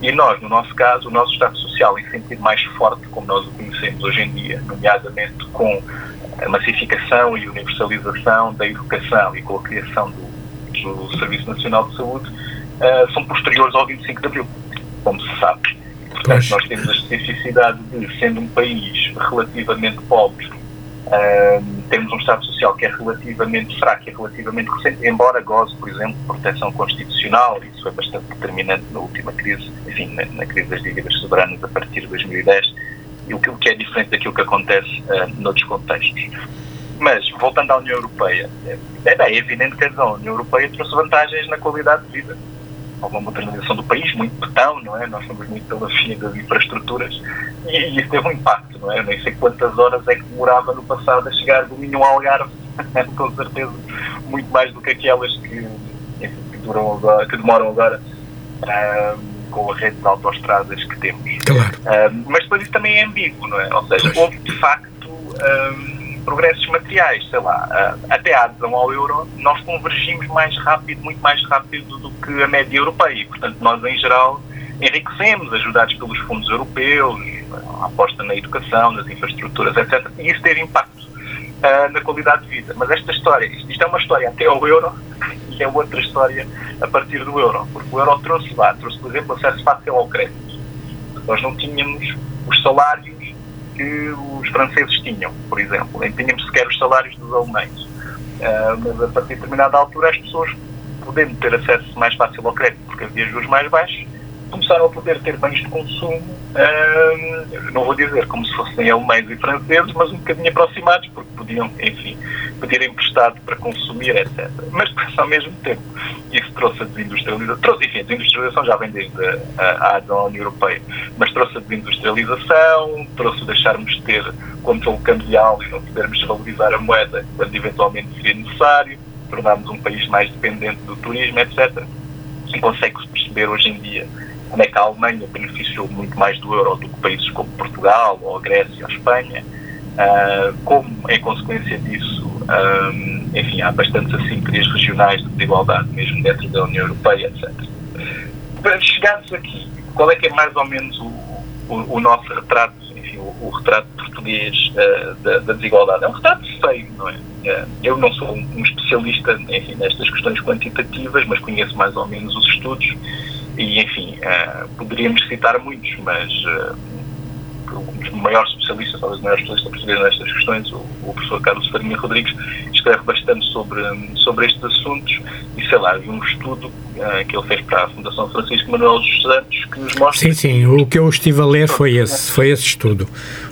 E nós, no nosso caso, o nosso Estado Social, em sentido mais forte, como nós o conhecemos hoje em dia, nomeadamente com a massificação e universalização da educação e com a criação do, do Serviço Nacional de Saúde, uh, são posteriores ao 25 de Abril, como se sabe. Portanto, nós temos a especificidade de, sendo um país relativamente pobre, temos um Estado Social que é relativamente fraco e relativamente recente, embora goze, por exemplo, de proteção constitucional, isso foi bastante determinante na última crise, enfim, na, na crise das dívidas soberanas a partir de 2010, e o que, o que é diferente daquilo que acontece uh, noutros contextos. Mas, voltando à União Europeia, é, é evidente que a União Europeia trouxe vantagens na qualidade de vida há uma modernização do país, muito betão, não é? Nós somos muito pela fia das infraestruturas e, isso teve um impacto, não é? Eu nem sei quantas horas é que demorava no passado a chegar do Minho ao Algarve, com certeza muito mais do que aquelas que, enfim, que, duram agora, que demoram agora um, com a rede de autoestradas que temos. Claro. Um, mas depois isso também é ambíguo, não é? Ou seja, houve de facto um, progressos materiais, sei lá, até a adesão ao euro, nós convergimos mais rápido, muito mais rápido do que a média europeia. E, portanto, nós, em geral, enriquecemos, ajudados pelos fundos europeus, a aposta na educação, nas infraestruturas, etc. E isso teve impacto uh, na qualidade de vida. Mas esta história, isto é uma história até ao euro e é outra história a partir do euro, porque o euro trouxe lá, trouxe, por exemplo, acesso fácil ao crédito. Nós não tínhamos os salários que os franceses tinham, por exemplo, nem tínhamos sequer os salários dos alemães. Uh, mas a partir de determinada altura as pessoas, podendo ter acesso mais fácil ao crédito, porque havia juros mais baixos, começaram a poder ter bens de consumo, hum, não vou dizer como se fossem alemães e franceses, mas um bocadinho aproximados, porque podiam, enfim, pedir emprestado para consumir, etc. Mas ao mesmo tempo, isso trouxe a desindustrialização, trouxe, enfim, a desindustrialização já vem desde a, a à União Europeia, mas trouxe a desindustrialização, trouxe deixarmos de ter controle cambial e não podermos valorizar a moeda quando eventualmente seria necessário, tornámos um país mais dependente do turismo, etc. E consegue-se perceber hoje em dia como é que a Alemanha beneficiou muito mais do euro do que países como Portugal, ou a Grécia, ou a Espanha, uh, como, em consequência disso, um, enfim, há bastantes assimetrias regionais de desigualdade, mesmo dentro da União Europeia, etc. Para chegarmos aqui, qual é que é mais ou menos o, o, o nosso retrato, enfim, o, o retrato português uh, da, da, desigualdade? É um retrato feio, não é? Uh, eu não sou um especialista, enfim, nestas questões quantitativas, mas conheço mais ou menos os estudos e, enfim, poderíamos citar muitos, mas os maiores especialistas, talvez o maior especialista português nestas questões, o, o professor Carlos Farinha Rodrigues, escreve bastante sobre, sobre estes assuntos e, sei lá, um estudo uh, que ele fez para a Fundação Francisco Manuel dos Santos que nos mostra... Sim, sim, o que eu estive a ler foi esse, foi esse estudo.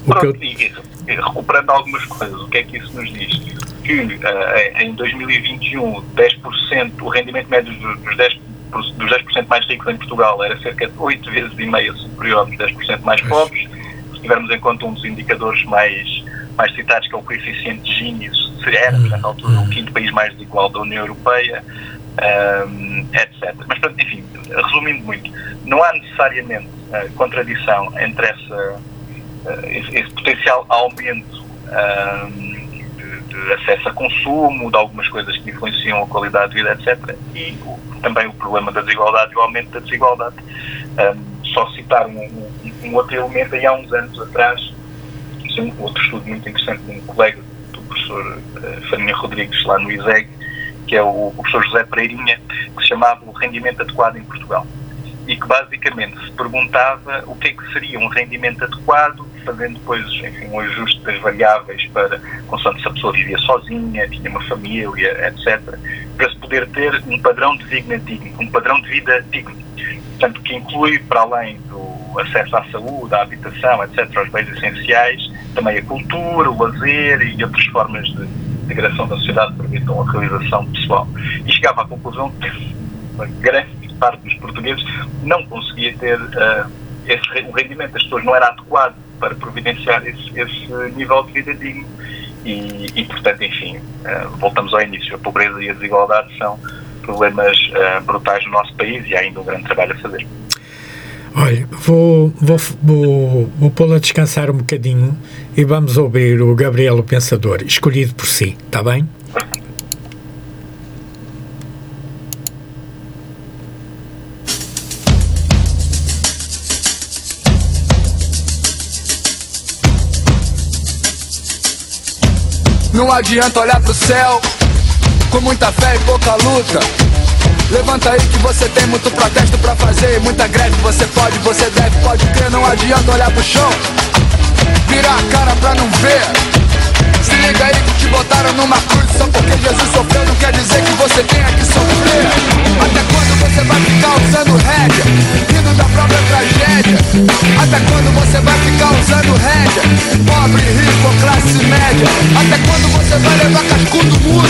O Pronto, que eu... e, recuperando algumas coisas, o que é que isso nos diz? Que uh, em 2021, 10%, o rendimento médio dos 10% dos 10% mais ricos em Portugal era cerca de 8 vezes e meia superior dos 10% mais pobres. Tivermos em conta um dos indicadores mais, mais citados, que é o coeficiente Gini, era, nessa altura, o quinto país mais desigual da União Europeia, um, etc. Mas, enfim, resumindo muito, não há necessariamente uh, contradição entre essa, uh, esse, esse, potencial aumento um, de acesso a consumo, de algumas coisas que influenciam a qualidade de vida, etc. E o, também o problema da desigualdade e o aumento da desigualdade. Um, só citar um, um, um, outro elemento, aí há uns anos atrás, um outro estudo muito interessante de um colega do professor uh, Farinha Rodrigues, lá no ISEG, que é o, o professor José Pereirinha, que se chamava o rendimento adequado em Portugal e que basicamente se perguntava o que é que seria um rendimento adequado, fazendo depois enfim, um ajuste das variáveis para, consoante se a pessoa vivia sozinha, tinha uma família, etc., para se poder ter um padrão de vida digno, um padrão de vida digno. Portanto, que inclui, para além do acesso à saúde, à habitação, etc., aos bens essenciais, também a cultura, o lazer e outras formas de integração da sociedade que permitam a realização pessoal. E chegava à conclusão que uma grande parte dos portugueses não conseguia ter uh, esse, o rendimento das pessoas não era adequado para providenciar esse, esse nível de vida digno. E, e portanto, enfim, uh, voltamos ao início. A pobreza e a desigualdade são problemas uh, brutais no nosso país e há ainda um grande trabalho a fazer. Olha, vou, vou, vou, vou pô-la a descansar um bocadinho e vamos ouvir o Gabriel o Pensador, escolhido por si, está bem? Não adianta olhar pro céu com muita fé e pouca luta. Levanta aí que você tem muito protesto pra fazer, muita greve. Você pode, você deve, pode ter. Não adianta olhar pro chão, virar a cara pra não ver. Se liga aí que te botaram numa cruz Só porque Jesus sofreu não quer dizer que você tenha que sofrer Até quando você vai ficar usando rédea Rindo da própria tragédia Até quando você vai ficar usando rédea Pobre, rico classe média Até quando você vai levar cascudo mudo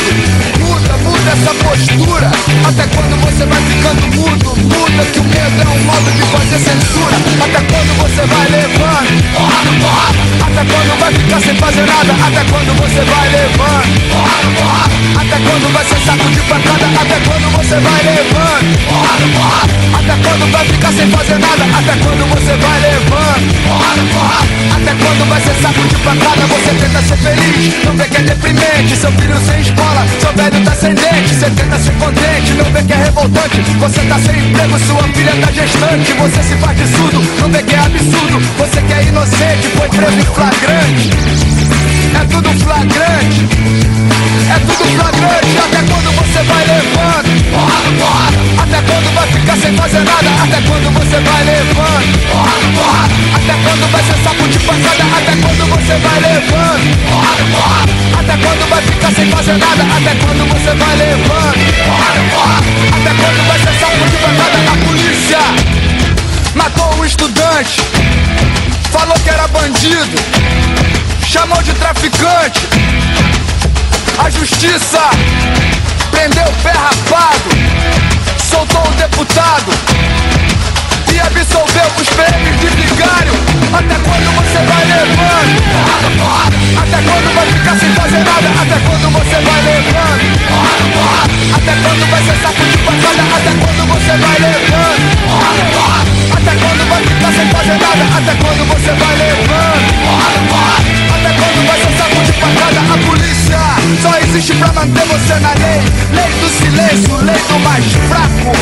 Muda, muda essa postura Até quando você vai ficando mudo Muda que o medo é um modo de fazer censura Até quando você vai levando Porra porra Até quando vai ficar sem fazer nada? Até quando você vai levando? Porrada, porrada. Até quando vai ser saco de pancada? Até quando você vai levando? Porrada, porrada. Até quando vai ficar sem fazer nada? Até quando você vai levando? Porrada. Até quando vai ser saco de pancada? Você tenta ser feliz, não vê que é deprimente. Seu filho sem escola, seu velho tá sem dente. Você tenta ser contente, não vê que é revoltante. Você tá sem emprego, sua filha tá gestante. Você se faz de surdo, não vê que é absurdo. Você que é inocente, foi preso em flagrante. É tudo flagrante. É tudo flagrante. Até quando você vai levando? Porrada, porrada. Até quando vai ficar sem fazer nada? Até quando você vai levando? Porrada, porrada. Até quando vai ser sapo de pancada? Até quando você vai levando? Porrada, porrada. Até quando vai ficar sem fazer nada? Até quando você vai levando? Porrada, porrada. Até quando vai ser sapo de pancada? A polícia matou um estudante. Falou que era bandido. Chamou de traficante. A justiça prendeu o pé rapado. Soltou o deputado e absolveu os prêmios de vigário. Até quando você vai levando? Até quando vai ficar sem fazer nada? Até quando você vai levando? Até quando vai ser saco de pancada? Até quando você vai levando? Até quando vai ficar sem fazer nada? Até quando você vai levando? Quando vai ser saco de pancada? A polícia só existe pra manter você na lei. Lei do silêncio, lei do mais fraco.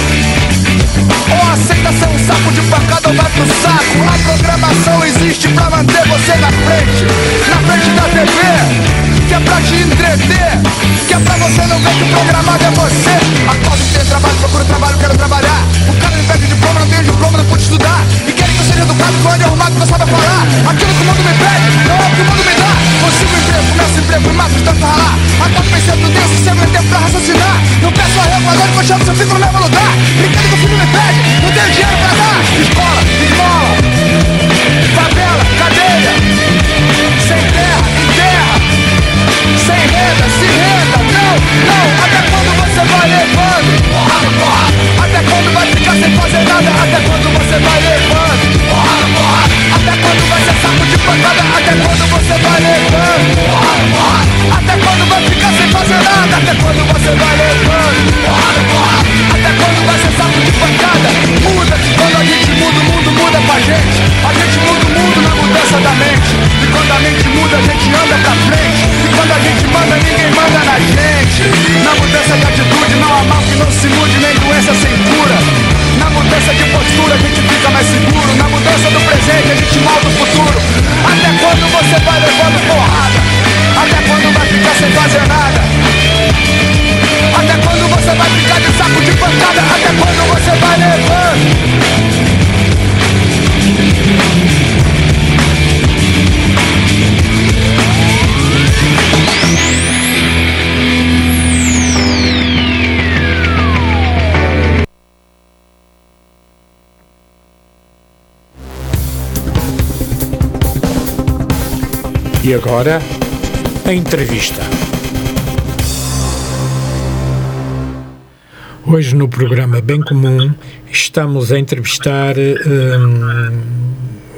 Ou aceita ser um saco de pancada ou vai pro saco A programação existe pra manter você na frente Na frente da TV Que é pra te entreter Que é pra você não ver que o programado é você. Acordo que tem trabalho, procuro trabalho, quero trabalhar. O cara me pede diploma, não tenho diploma, não pude estudar. E querem que eu seja educado, fone arrumado, não sabe falar. Aquilo que o mundo me pede, não é o que o mundo me dá. Consigo emprego, começo emprego, me mato de tanto ralar Acordo pensando nisso, sempre tempo pra raciocinar. Não peço arrego, agora que eu filho no mesmo lugar. Brincando que o filho me pede, não tenho dinheiro pra dar. Escola, esmola, favela, cadeia agora, a entrevista. Hoje no programa Bem Comum estamos a entrevistar hum,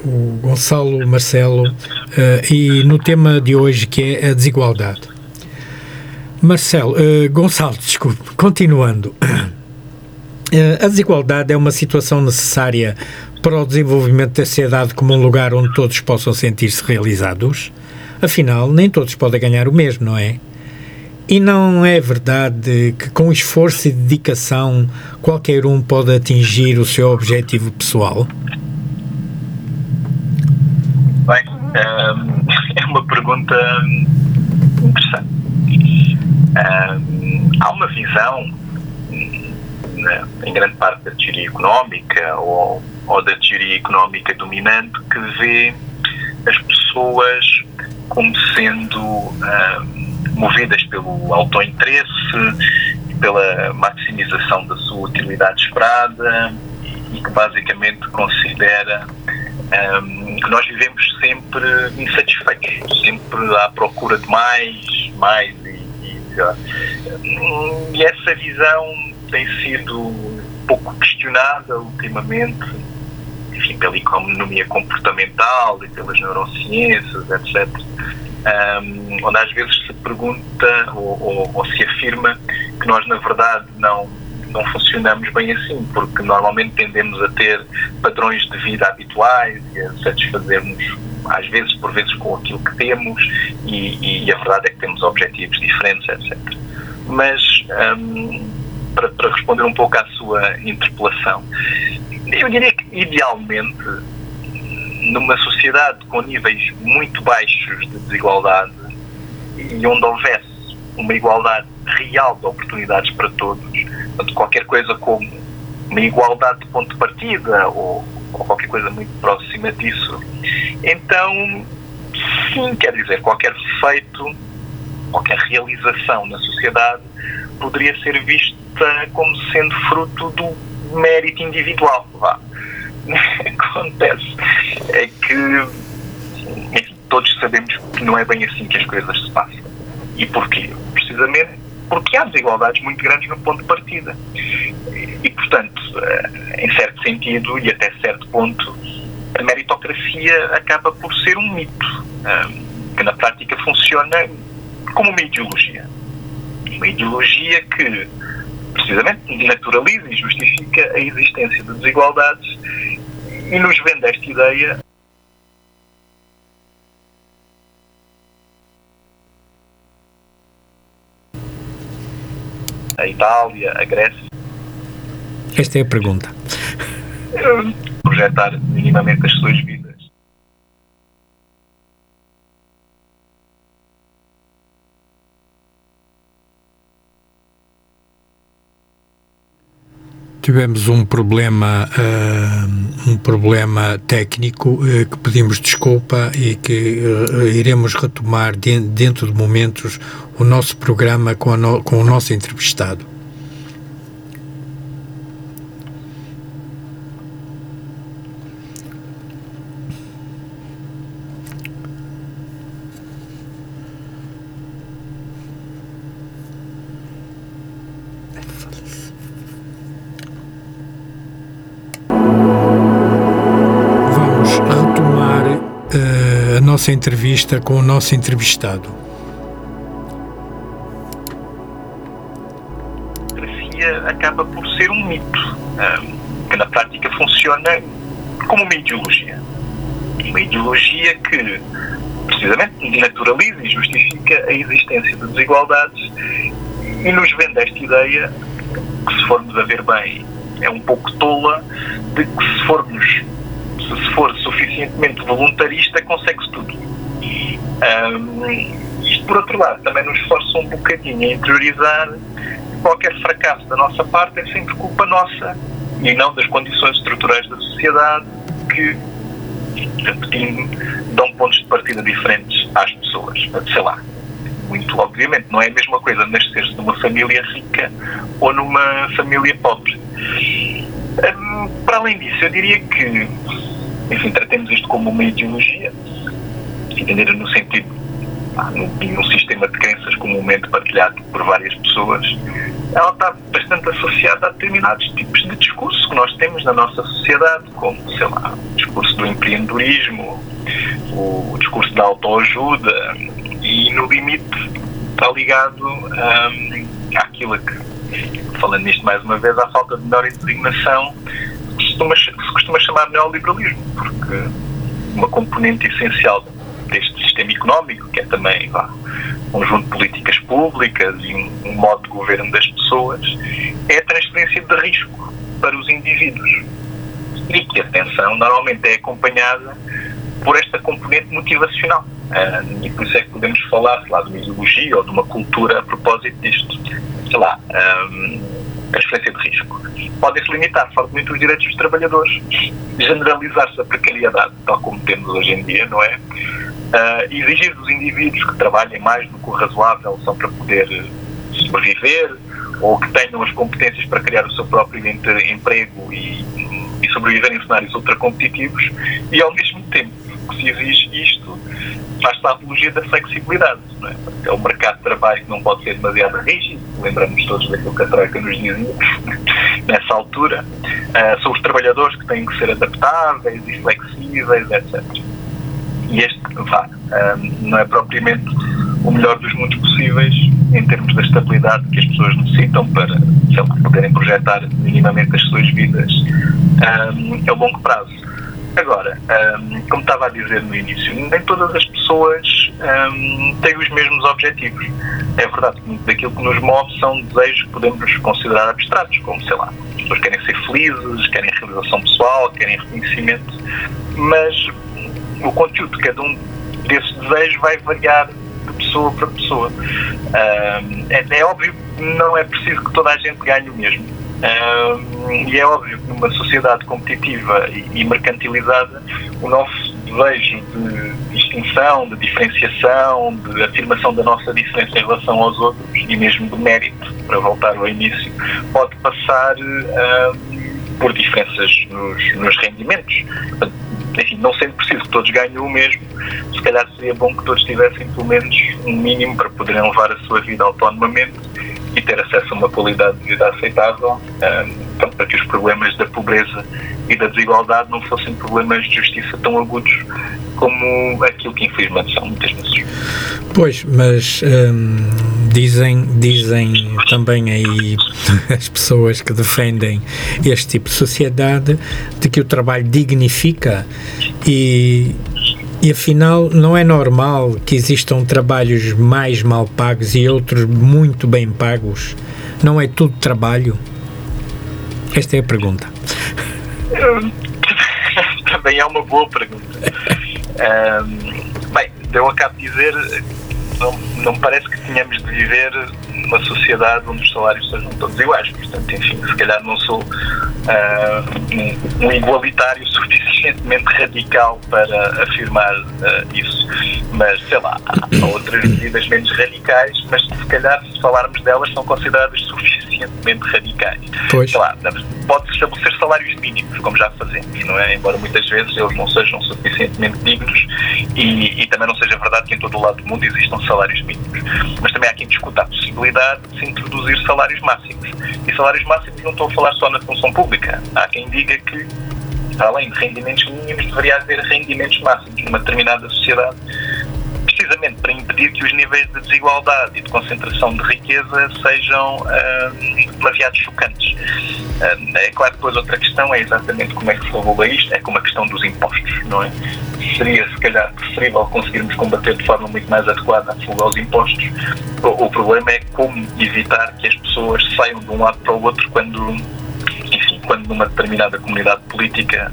o Gonçalo Marcelo eh, e no tema de hoje que é a desigualdade. Marcelo, eh, Gonçalo, desculpe, continuando. Eh, a desigualdade é uma situação necessária para o desenvolvimento da sociedade como um lugar onde todos possam sentir-se realizados? Afinal, nem todos podem ganhar o mesmo, não é? E não é verdade que com esforço e dedicação qualquer um pode atingir o seu objetivo pessoal? Bem, hum, é uma pergunta interessante. Hum, há uma visão, hum, na- em grande parte da teoria económica ou, ou da teoria económica dominante que vê as pessoas como sendo hum, movidas pelo autointeresse e pela maximização da sua utilidade esperada e, que basicamente considera hum, que nós vivemos sempre insatisfeitos, sempre à procura de mais, mais e, e E essa visão tem sido um pouco questionada ultimamente enfim, pela economia comportamental e pelas neurociências, etc. Um, onde às vezes se pergunta ou, ou, ou, se afirma que nós, na verdade, não, não funcionamos bem assim, porque normalmente tendemos a ter padrões de vida habituais e a satisfazermos, às vezes, por vezes, com aquilo que temos, e, e a verdade é que temos objetivos diferentes, etc. Mas, um, para, para responder um pouco à sua interpelação, eu diria que, idealmente, numa sociedade com níveis muito baixos de desigualdade e onde houvesse uma igualdade real de oportunidades para todos, portanto, qualquer coisa como uma igualdade de ponto de partida ou, ou qualquer coisa muito próxima disso, então, sim, quer dizer, qualquer feito, qualquer realização na sociedade poderia ser vista como sendo fruto do mérito individual. Vá. Acontece é que enfim, todos sabemos que não é bem assim que as coisas se passam. E porquê? Precisamente porque há desigualdades muito grandes no ponto de partida. E, portanto, eh, em certo sentido e até certo ponto, a meritocracia acaba por ser um mito, eh, que na prática funciona como uma ideologia. Uma ideologia que precisamente naturaliza e justifica a existência de desigualdades e nos vende esta ideia a Itália, a Grécia. Esta é a pergunta. Projetar minimamente as suas vidas Tivemos um problema, uh, um problema técnico uh, que pedimos desculpa e que uh, iremos retomar de, dentro de momentos o nosso programa com, no, com o nosso entrevistado. Nossa entrevista com o nosso entrevistado. A democracia acaba por ser um mito, que na prática funciona como uma ideologia. Uma ideologia que, precisamente, naturaliza e justifica a existência de desigualdades e nos vende esta ideia que, se formos a ver bem, é um pouco tola, de que se formos se for suficientemente voluntarista, consegue-se tudo. Um, isto, por outro lado, também nos força um bocadinho a interiorizar que qualquer fracasso da nossa parte é sempre culpa nossa e não das condições estruturais da sociedade que, repetindo, dão pontos de partida diferentes às pessoas. Sei lá, muito obviamente, não é a mesma coisa nascer-se numa família rica ou numa família pobre. Para além disso, eu diria que enfim, tratemos isto como uma ideologia, entender no sentido, ah, num, sistema de crenças comumente partilhado por várias pessoas, ela está bastante associada a determinados tipos de discurso que nós temos na nossa sociedade, como, sei lá, o discurso do empreendedorismo, o discurso da autoajuda, e no limite está ligado um, àquilo que, falando nisto mais uma vez, à falta de melhor designação costuma, se costuma chamar neoliberalismo, porque uma componente essencial deste sistema económico, que é também um conjunto de políticas públicas e um, um modo de governo das pessoas, é a transferência de risco para os indivíduos. E que, atenção, normalmente é acompanhada por esta componente motivacional. Uh, e por isso é que podemos falar, sei lá, de uma ideologia ou de uma cultura a propósito disto. Sei lá, um, transferência de risco. Podem-se limitar fortemente os direitos dos trabalhadores, generalizar-se a precariedade, tal como temos hoje em dia, não é? Uh, exigir dos indivíduos que trabalhem mais do que o razoável só para poder sobreviver ou que tenham as competências para criar o seu próprio emprego e, e sobreviver em cenários ultracompetitivos e, ao mesmo tempo, que se exige isto, faz-se a apologia da flexibilidade. É? é o mercado de trabalho que não pode ser demasiado rígido, lembramos todos daquilo que a Troika nos dizia nessa altura. Uh, são os trabalhadores que têm que ser adaptáveis e flexíveis, etc. E este, vá, uh, não é propriamente o melhor dos mundos possíveis em termos da estabilidade que as pessoas necessitam para, sei lá, poderem projetar minimamente as suas vidas um, a longo prazo. Agora, um, como estava a dizer no início, nem todas as pessoas um, têm os mesmos objetivos. É verdade que muito daquilo que nos move são desejos que podemos considerar abstratos, como, sei lá, as pessoas querem ser felizes, querem realização pessoal, querem reconhecimento, mas o conteúdo de cada um desses desejos vai variar de pessoa para pessoa. é, é óbvio que não é preciso que toda a gente ganhe o mesmo. E é óbvio que numa sociedade competitiva e, mercantilizada, o nosso desejo de distinção, de diferenciação, de afirmação da nossa diferença em relação aos outros e mesmo de mérito, para voltar ao início, pode passar por diferenças nos, nos rendimentos. Enfim, não sendo preciso que todos ganhem o mesmo, se calhar seria bom que todos tivessem pelo menos um mínimo para poderem levar a sua vida autonomamente e ter acesso a uma qualidade de vida aceitável, um, para que os problemas da pobreza e da desigualdade não fossem problemas de justiça tão agudos como aquilo que infelizmente são muitas vezes. Pois, mas hum, dizem, dizem também aí as pessoas que defendem este tipo de sociedade de que o trabalho dignifica e, e afinal não é normal que existam trabalhos mais mal pagos e outros muito bem pagos? Não é tudo trabalho? Esta é a pergunta. Também é uma boa pergunta. Um, bem, eu acabo de dizer, não, não parece que tenhamos de viver numa sociedade onde os salários sejam todos iguais. Portanto, enfim, se calhar não sou uh, um, um, igualitário suficientemente radical para afirmar uh, isso. Mas, sei lá, há outras medidas menos radicais, mas se calhar, se falarmos delas, são consideradas suficientemente radicais. Pois. Sei lá, pode estabelecer salários mínimos, como já fazemos, não é? Embora muitas vezes eles não sejam suficientemente dignos e, e também não seja verdade que em todo o lado do mundo existam salários mínimos. Mas também há quem discuta a possibilidade de se introduzir salários máximos. E salários máximos não estou a falar só na função pública. Há quem diga que, além de rendimentos mínimos, deveria haver rendimentos máximos numa determinada sociedade precisamente para impedir que os níveis de desigualdade e de concentração de riqueza sejam uh, demasiado chocantes. Uh, é claro que depois outra questão é exatamente como é que se regula isto, é como a questão dos impostos, não é? Seria, se calhar, preferível conseguirmos combater de forma muito mais adequada a fuga aos impostos. O, o problema é como evitar que as pessoas saiam de um lado para o outro quando, enfim, quando numa determinada comunidade política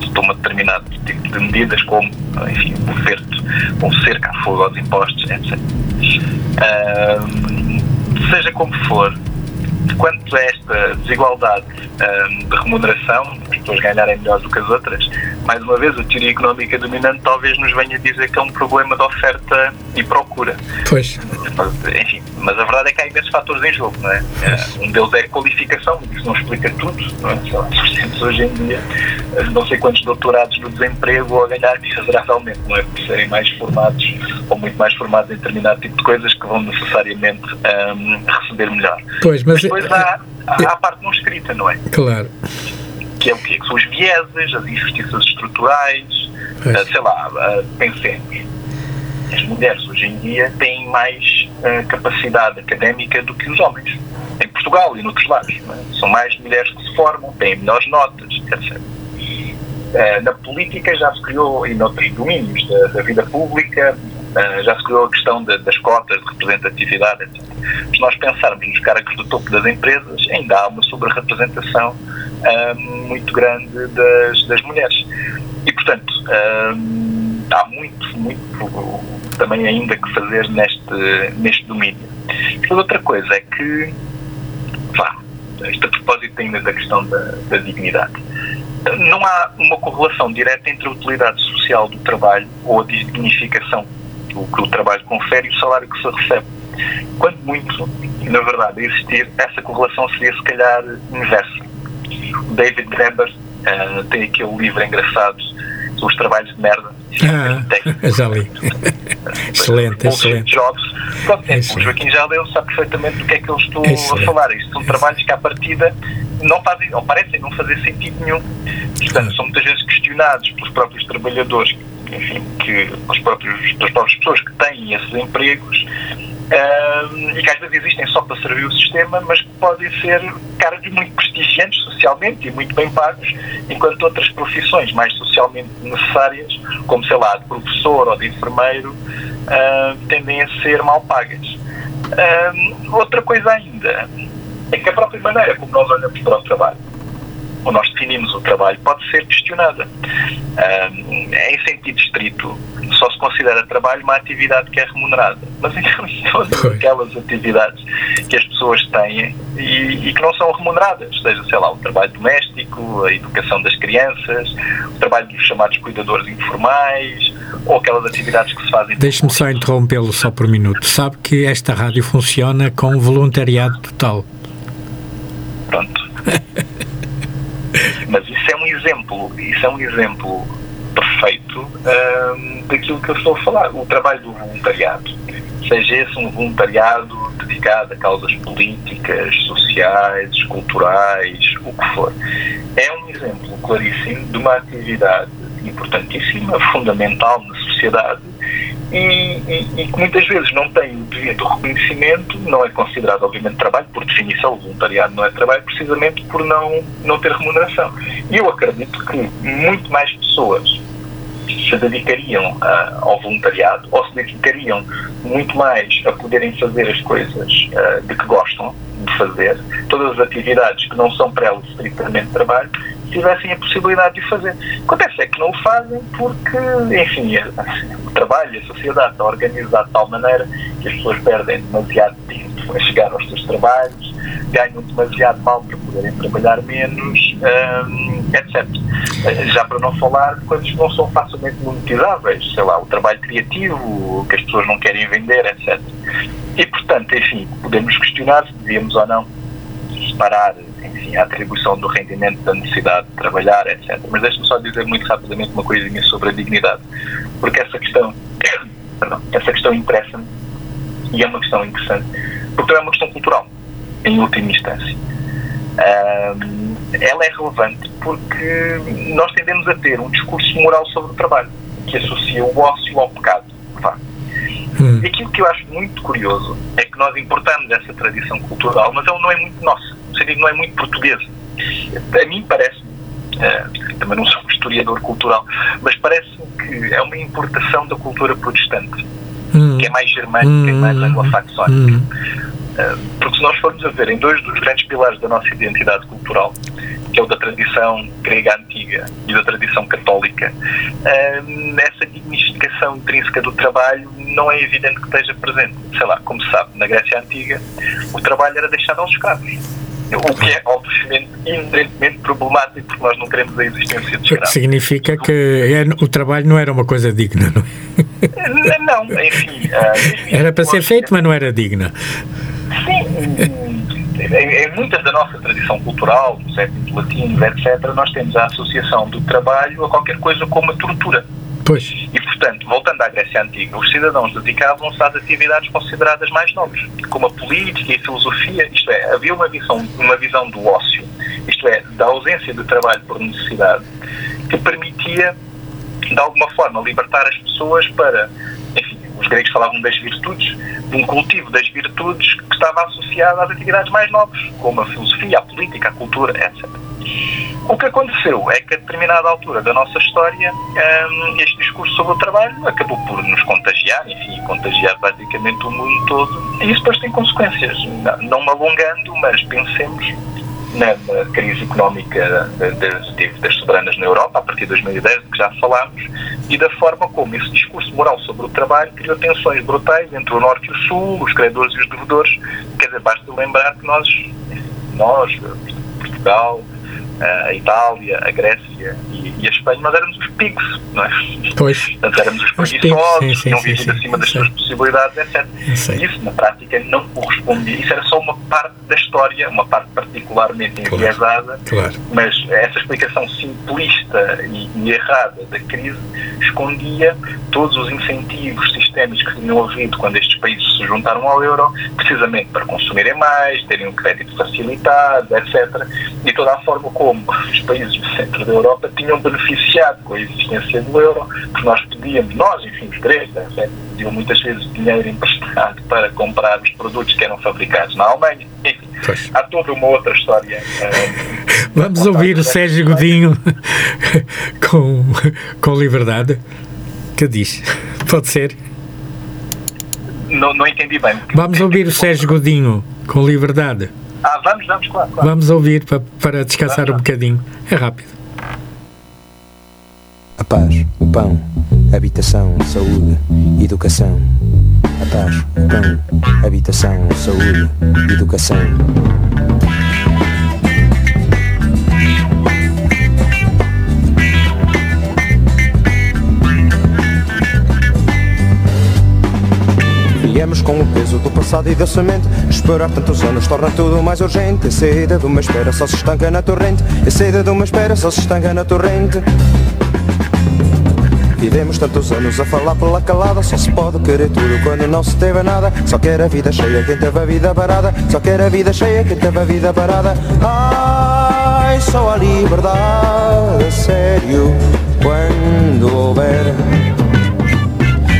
se toma determinado tipo de medidas como, enfim, o oferto, um cerca a fogo aos impostos, etc. Uh, seja como for, quanto a esta desigualdade um, de remuneração, as pessoas ganharem melhor do que as outras, mais uma vez, a teoria económica dominante talvez nos venha dizer que é um problema de oferta e procura. Pois. Enfim, mas a verdade é que há imensos fatores em jogo, não é? Uh, um deles é a qualificação, isso não explica tudo, não é? Lá, temos hoje em dia não sei quantos doutorados no desemprego a ganhar miseravelmente, não é? Por serem mais formados ou muito mais formados em determinado tipo de coisas que vão necessariamente um, receber melhor. Pois, mas, mas depois há, a parte não escrita, não é? Claro. Que é o que são os vieses, as injustiças estruturais, uh, sei lá, pensemos. As mulheres hoje em dia têm mais uh, capacidade académica do que os homens. Em Portugal e noutros lados. É? São mais mulheres que se formam, têm melhores notas, etc. Uh, na política já se criou, e noutros domínios da, da vida pública, uh, já se criou a questão de, das cotas de representatividade, etc. Se nós pensarmos nos cargos do topo das empresas, ainda há uma sobre-representação uh, muito grande das, das mulheres. E, portanto, há muito, muito também ainda que fazer neste, neste domínio. Depois outra coisa é que, vá, isto a propósito ainda da questão da, da dignidade, não há uma correlação direta entre a utilidade social do trabalho ou a dignificação que o, que o trabalho confere e o salário que se recebe. Quando muito, na verdade, existir, essa correlação seria se calhar inversa. O David Graeber uh, tem aquele livro engraçado os trabalhos de merda. Ah, já li. excelente, excelente. Jobs. Pronto, é, o Joaquim já leu, sabe perfeitamente do que é que eu estou excelente. a falar. Isto são trabalhos que, à partida, não fazem, ou parecem não fazer sentido nenhum. Portanto, são muitas vezes questionados pelos próprios trabalhadores, enfim, que, pelos próprios, pelas próprias pessoas que têm esses empregos, e que às vezes existem só para servir o sistema, mas que podem ser cargos muito prestigiantes socialmente e muito bem pagos, enquanto outras profissões mais socialmente necessárias, como sei lá, de professor ou de enfermeiro, tendem a ser mal pagas. Outra coisa ainda é que a própria maneira como nós olhamos para o trabalho, ou nós definimos o trabalho, pode ser questionada. Um, em sentido estrito, só se considera trabalho uma atividade que é remunerada. Mas então, todas aquelas atividades que as pessoas têm e, e, que não são remuneradas, seja, sei lá, o trabalho doméstico, a educação das crianças, o trabalho dos chamados cuidadores informais, ou aquelas atividades que se fazem. Deixe-me só interrompê-lo só por um minuto. Sabe que esta rádio funciona com voluntariado total. Pronto. Mas isso é um exemplo, isso é um exemplo perfeito daquilo que eu estou a falar, o trabalho do voluntariado. Seja esse um voluntariado dedicado a causas políticas, sociais, culturais, o que for. É um exemplo claríssimo de uma atividade importantíssima, fundamental na sociedade e, e, e, que muitas vezes não tem o devido reconhecimento, não é considerado, obviamente, trabalho, por definição, o voluntariado não é trabalho, precisamente por não, não ter remuneração. E eu acredito que muito mais pessoas se dedicariam uh, ao voluntariado ou se dedicariam muito mais a poderem fazer as coisas uh, de que gostam de fazer, todas as atividades que não são para elas estritamente trabalho, tivessem a possibilidade de o fazer. Acontece é que não o fazem porque, enfim, o trabalho, a sociedade está organizada de tal maneira que as pessoas perdem demasiado tempo a chegar aos seus trabalhos, ganham demasiado mal para poderem trabalhar menos, hum, etc. Já para não falar de coisas que não são facilmente monetizáveis, sei lá, o trabalho criativo, que as pessoas não querem vender, etc. E, portanto, enfim, podemos questionar se devíamos ou não separar enfim, a atribuição do rendimento da necessidade de trabalhar, etc. Mas deixe-me só dizer muito rapidamente uma coisinha sobre a dignidade, porque essa questão, perdão, essa questão interessa-me e é uma questão interessante, porque é uma questão cultural, em última instância. Um, ela é relevante porque nós tendemos a ter um discurso moral sobre o trabalho, que associa o ócio ao pecado. Vá. Hum. E aquilo que eu acho muito curioso é que nós importamos essa tradição cultural, mas ela não é muito nossa seria não é muito portuguesa. A mim parece, uh, também não sou um historiador cultural, mas parece-me que é uma importação da cultura protestante, hum. que é mais germânica hum. e mais anglo-saxónica. Uh, porque se nós formos a ver em dois dos grandes pilares da nossa identidade cultural, que é o da tradição grega antiga e da tradição católica, uh, essa dignificação intrínseca do trabalho não é evidente que esteja presente. Sei lá, como se sabe, na Grécia Antiga, o trabalho era deixado aos escravos o que é obviamente inerentemente problemático porque nós não queremos a existência de escravos. Significa que é, o trabalho não era uma coisa digna, não é? Não, enfim. Uh, era para ser feito, mas não era digna. Sim, em, em muitas da nossa tradição cultural, no século latino, etc., nós temos a associação do trabalho a qualquer coisa como a tortura. Pois. E, portanto, voltando à Grécia Antiga, os cidadãos dedicavam-se às atividades consideradas mais nobres, como a política e a filosofia, isto é, havia uma visão, uma visão do ócio, isto é, da ausência de trabalho por necessidade, que permitia, de alguma forma, libertar as pessoas para, enfim, os gregos falavam das virtudes, de um cultivo das virtudes que estava associado às atividades mais nobres, como a filosofia, a política, a cultura, etc. O que aconteceu é que a determinada altura da nossa história um, este discurso sobre o trabalho acabou por nos contagiar, enfim, contagiar basicamente o mundo todo e isso depois tem consequências. Não, me alongando, mas pensemos na, crise económica das, das soberanas na Europa, a partir de 2010, de que já falámos, e da forma como esse discurso moral sobre o trabalho criou tensões brutais entre o Norte e o Sul, os credores e os devedores. Quer dizer, basta lembrar que nós, nós Portugal, a Itália, a Grécia e, e, a Espanha, mas éramos os picos, não é? Pois. Portanto, éramos os preguiçosos, tinham vivido acima das suas possibilidades, etc. Isso, na prática, não correspondia. Isso era só uma parte da história, uma parte particularmente enviesada, claro. mas essa explicação simplista e, e, errada da crise escondia todos os incentivos sistémicos que tinham havido quando estes países se juntaram ao euro, precisamente para consumirem mais, terem um crédito facilitado, etc. E toda a forma como os países do centro da Europa tinham beneficiado com a existência do euro, porque nós pedíamos, nós, enfim, os gregos, etc., pediam muitas vezes dinheiro emprestado para comprar os produtos que eram fabricados na Alemanha. Enfim, pois. há toda uma outra história. Uh, Vamos ouvir o Sérgio Godinho com, com liberdade. Que diz? Pode ser? Não, não entendi bem. Vamos ouvir o Sérgio Godinho com liberdade. Ah, vamos, vamos, claro. claro. Vamos ouvir para, para descansar vamos, um bocadinho. É rápido. A paz, o pão, habitação, saúde, educação. A paz, o pão, habitação, saúde, educação. Viemos com o peso do passado e da semente. Esperar tantos anos torna tudo mais urgente. A sede de uma espera só se estanca na torrente. A sede de uma espera só se estanca na torrente. Vivemos tantos anos a falar pela calada. Só se pode querer tudo quando não se teve nada. Só quer a vida cheia quem teve a vida parada Só quer a vida cheia quem teve a vida parada Ai, só a liberdade, sério Quando houver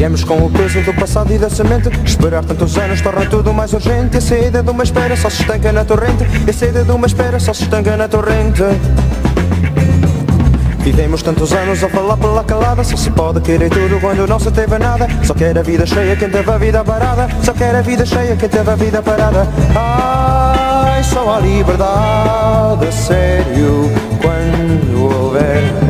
Viemos com o peso do passado e da semente. Esperar tantos anos torna tudo mais urgente. A saída de uma espera só se estanca na torrente. A saída de uma espera só se estanca na torrente. Vivemos tantos anos a falar pela calada. Só se pode querer tudo quando não se teve nada. Só quer a vida cheia quem teve a vida parada. Só quer a vida cheia quem teve a vida parada. Ai, só a liberdade, sério Quando houver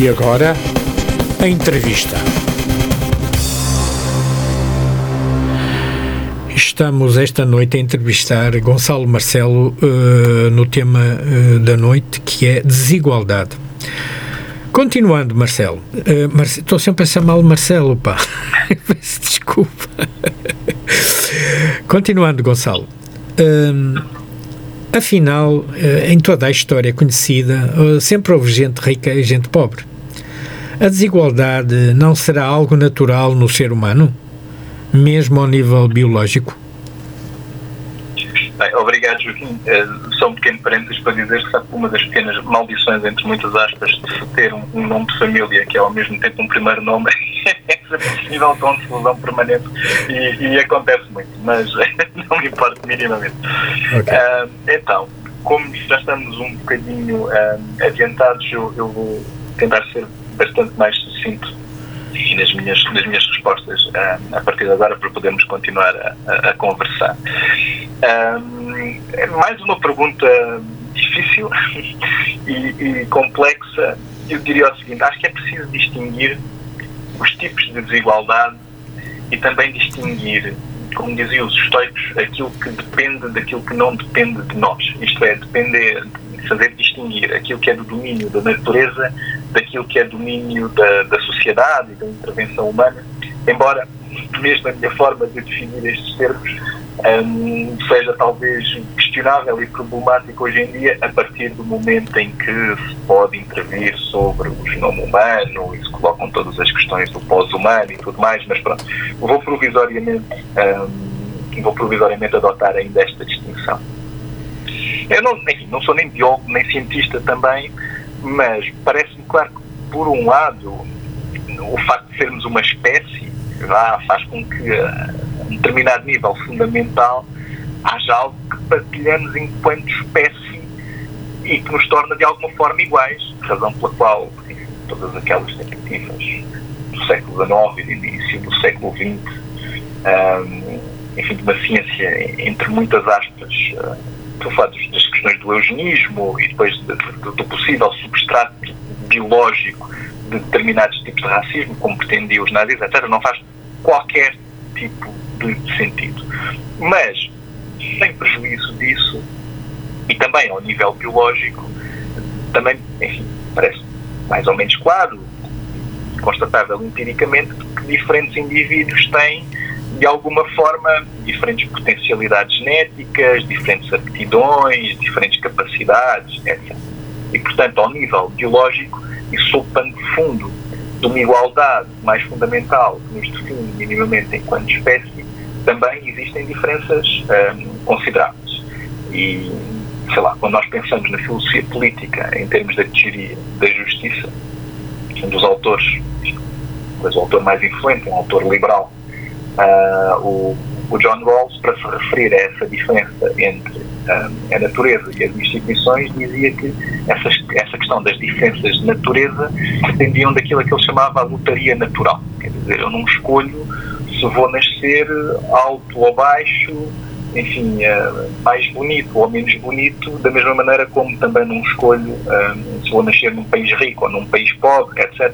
E agora, a entrevista. Estamos esta noite a entrevistar Gonçalo Marcelo uh, no tema uh, da noite que é desigualdade. Continuando, Marcelo. Uh, Marce estou sempre a chamar Marcelo, pá. Desculpa. Continuando, Gonçalo. afinal, em toda a história conhecida, sempre houve gente rica e gente pobre. A desigualdade não será algo natural no ser humano, mesmo ao nível biológico? Bem, obrigado, Joaquim. Uh, só um pequeno parênteses para dizer que sabe, uma das pequenas maldições, entre muitas aspas, de ter um, um, nome de família que é ao mesmo tempo um primeiro nome é possível com confusão permanente e, e, acontece muito, mas não me importa minimamente. Okay. Uh, então, como já estamos um bocadinho uh, adiantados, eu, eu vou tentar ser bastante mais sucinto e nas minhas, nas minhas respostas uh, a partir de agora para podermos continuar a, a, a conversar. Uh, mais uma pergunta difícil e, e, complexa. Eu diria o seguinte: acho que é preciso distinguir os tipos de desigualdade e também distinguir, como diziam os estoicos, aquilo que depende daquilo que não depende de nós. Isto é, depender, fazer distinguir aquilo que é do domínio da natureza daquilo que é domínio da, da sociedade e da intervenção humana, embora mesmo a minha forma de definir estes termos um, seja talvez questionável e problemático hoje em dia a partir do momento em que se pode intervir sobre o genoma humano e se colocam todas as questões do pós-humano e tudo mais, mas pronto, vou provisoriamente, um, vou provisoriamente adotar ainda esta distinção. Eu não, enfim, não sou nem biólogo nem cientista também, mas parece-me claro que, por um lado, o facto de sermos uma espécie já faz com que um determinado nível fundamental, haja algo que partilhamos enquanto espécie e que nos torna de alguma forma iguais, razão pela qual enfim, todas aquelas tentativas do século XIX e do início do século XX, um, enfim, de uma ciência, entre muitas aspas, uh, a falar das questões do eugenismo e depois de, de, do possível substrato biológico de determinados tipos de racismo, como pretendiam os nazis, etc., não faz qualquer tipo de sentido. Mas, sem prejuízo disso, e também ao nível biológico, também, enfim, parece mais ou menos claro, constatável empiricamente, que diferentes indivíduos têm, de alguma forma, diferentes potencialidades genéticas, diferentes aptidões, diferentes capacidades, etc. E, portanto, ao nível biológico, isso sob pano de fundo de uma igualdade mais fundamental que nos define minimamente enquanto espécie, também existem diferenças um, consideráveis. E, sei lá, quando nós pensamos na filosofia política em termos da teoria da justiça, um dos autores, talvez o autor mais influente, um autor liberal, uh, o, o, John Rawls, para se referir a essa diferença entre um, a natureza e as instituições, dizia que essas, essa questão das diferenças de natureza dependiam daquilo que ele chamava a lotaria natural. Quer dizer, eu não escolho se vou nascer alto ou baixo, enfim, uh, mais bonito ou menos bonito, da mesma maneira como também não escolho se vou nascer num país rico ou num país pobre, etc.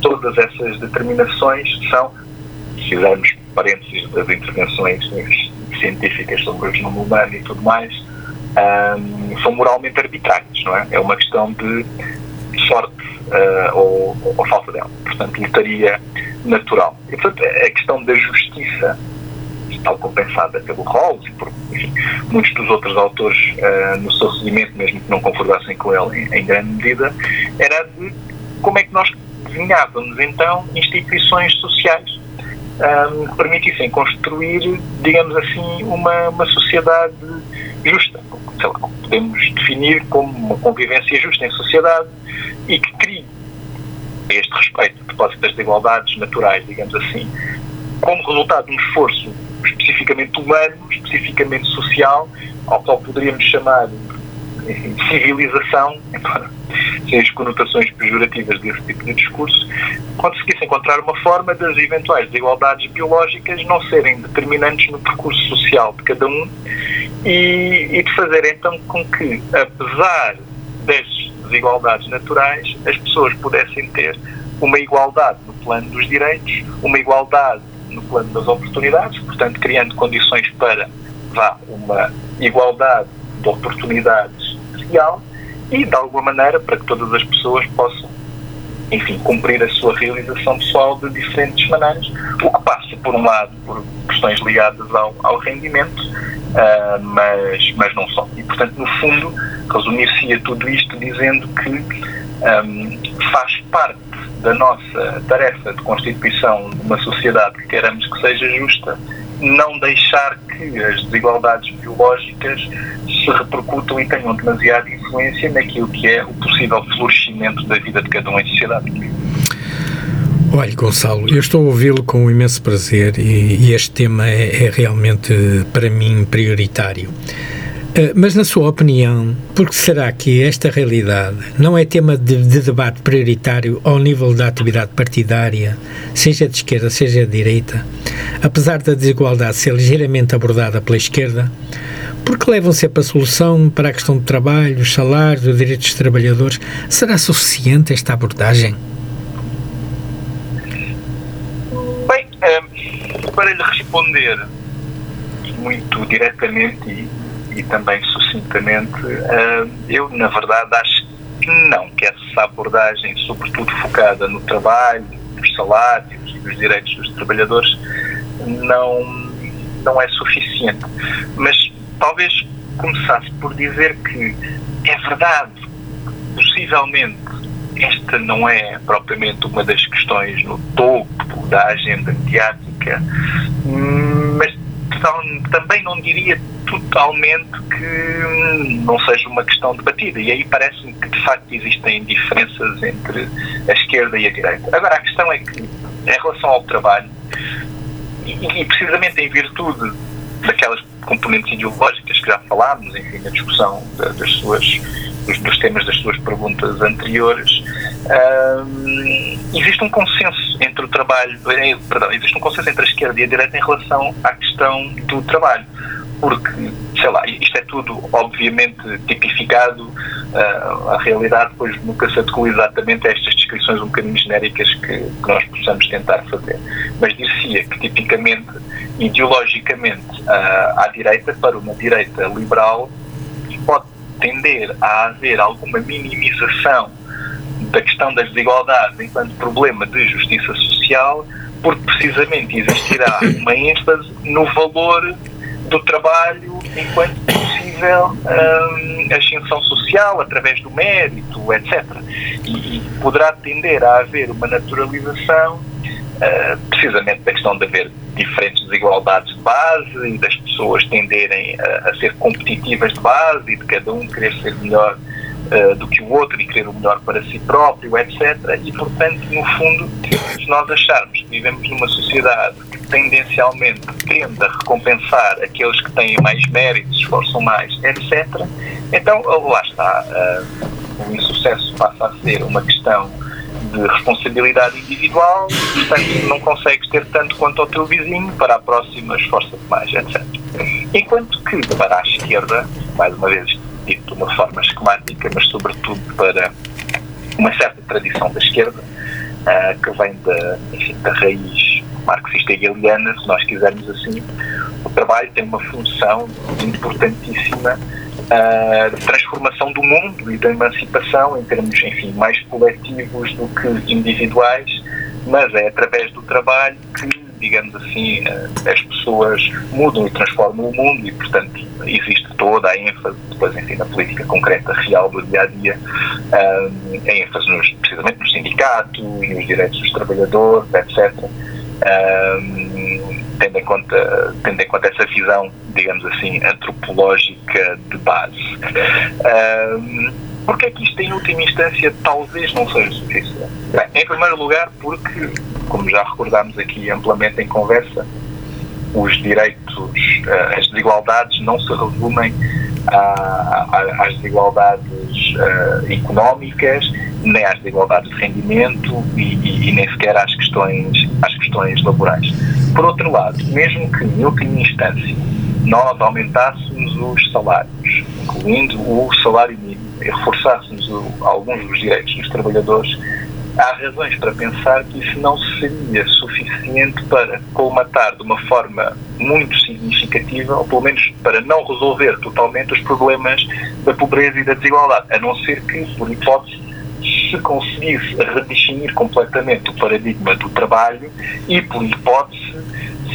Todas essas determinações são, se fizermos parênteses das intervenções científicas sobre o genoma humano e tudo mais, um, são moralmente arbitrárias, não é? É uma questão de sorte uh, ou, ou falta dela. Portanto, lotaria natural. E, portanto, a questão da justiça, tal como pensada pelo Rawls e por enfim, muitos dos outros autores uh, no seu seguimento, mesmo que não concordassem com ele em, em, grande medida, era de como é que nós desenhávamos então instituições sociais um, que permitissem construir, digamos assim, uma, uma sociedade justa. Sei lá, podemos definir como uma convivência justa em sociedade e que crie a este respeito, a propósito das desigualdades naturais, digamos assim, como resultado de um esforço especificamente humano, especificamente social, ao qual poderíamos chamar civilização, embora sem as conotações pejorativas desse tipo de discurso, conseguisse encontrar uma forma das eventuais desigualdades biológicas não serem determinantes no percurso social de cada um e, e de fazer então com que, apesar das desigualdades naturais, as pessoas pudessem ter uma igualdade no plano dos direitos, uma igualdade no plano das oportunidades, portanto, criando condições para vá, uma igualdade de oportunidades real e, de alguma maneira, para que todas as pessoas possam, enfim, cumprir a sua realização pessoal de diferentes maneiras, o que passa, por um lado, por questões ligadas ao, ao rendimento, uh, mas, mas não só. E, portanto, no fundo, resumir-se tudo isto dizendo que um, faz parte da nossa tarefa de constituição de uma sociedade que queremos que seja justa, não deixar que as desigualdades biológicas se repercutam e tenham demasiada influência naquilo que é o possível florescimento da vida de cada um em sociedade. Olha, Gonçalo, eu estou a ouvi-lo com imenso prazer e, e este tema é, é, realmente, para mim, prioritário. Uh, mas, na sua opinião, por que será que esta realidade não é tema de, de, debate prioritário ao nível da atividade partidária, seja de esquerda, seja de direita, apesar da desigualdade ser ligeiramente abordada pela esquerda? Porque levam sempre a solução para a questão do trabalho, os salários, os direitos dos trabalhadores. Será suficiente esta abordagem? para lhe responder muito diretamente e, e também sucintamente, eu na verdade acho que não, que essa abordagem, sobretudo focada no trabalho, nos salários e nos direitos dos trabalhadores, não, não é suficiente. Mas talvez começasse por dizer que é verdade, possivelmente esta não é propriamente uma das questões no topo da agenda mediática, mas também não diria totalmente que não seja uma questão debatida. E aí parece-me que, de facto, existem diferenças entre a esquerda e a direita. Agora, a questão é que, em relação ao trabalho, e, e precisamente em virtude daquelas componentes ideológicas que já falámos, enfim, na discussão das suas, dos, dos, temas das suas perguntas anteriores, existe um consenso entre o trabalho, eh, perdão, existe um consenso entre a esquerda e a direita em relação à questão do trabalho porque, sei lá, isto é tudo obviamente tipificado, uh, a realidade depois nunca se adequa exatamente a estas descrições um bocadinho genéricas que, que nós possamos tentar fazer. Mas dizia que tipicamente, ideologicamente, uh, à direita, para uma direita liberal, pode tender a haver alguma minimização da questão das desigualdades enquanto problema de justiça social, porque precisamente existirá uma ênfase no valor do trabalho enquanto possível um, ascensão social através do mérito, etc. E, poderá tender a haver uma naturalização uh, precisamente da questão de haver diferentes desigualdades de base e das pessoas tenderem a, a ser competitivas de base e de cada um querer ser melhor uh, do que o outro e querer o melhor para si próprio, etc. E, portanto, no fundo, se nós acharmos que vivemos numa sociedade tendencialmente tende a recompensar aqueles que têm mais méritos, esforçam mais, etc., então lá está. Uh, o insucesso passa a ser uma questão de responsabilidade individual portanto, não consegues ter tanto quanto o teu vizinho, para a próxima esforça-te mais, etc. Enquanto que para a esquerda, mais uma vez dito de uma forma esquemática, mas sobretudo para uma certa tradição da esquerda, uh, que vem da, enfim, da raiz marxista hegeliana, se nós quisermos assim, o trabalho tem uma função importantíssima uh, de transformação do mundo e da emancipação em termos, enfim, mais coletivos do que individuais, mas é através do trabalho que digamos assim, uh, as pessoas mudam e transformam o mundo e, portanto, existe toda a ênfase, depois, enfim, na política concreta, real do dia a dia, a ênfase nos, precisamente no sindicato e nos direitos dos trabalhadores, etc um, tendo, em conta, tendo em conta essa visão, digamos assim, antropológica de base. Um, porque é que isto, em última instância, talvez não seja suficiente? Bem, em primeiro lugar, porque, como já recordámos aqui amplamente em conversa, os direitos, uh, as desigualdades não se resumem às desigualdades uh, económicas, nem às desigualdades de rendimento e, e, e, nem sequer às questões, às questões laborais. Por outro lado, mesmo que, em última instância, nós aumentássemos os salários, incluindo o salário mínimo, e reforçássemos o, alguns dos direitos dos trabalhadores, há razões para pensar que isso não seria suficiente para colmatar de uma forma muito significativa, ou pelo menos para não resolver totalmente os problemas da pobreza e da desigualdade, a não ser que, por hipótese, se conseguisse redefinir completamente o paradigma do trabalho e, por hipótese,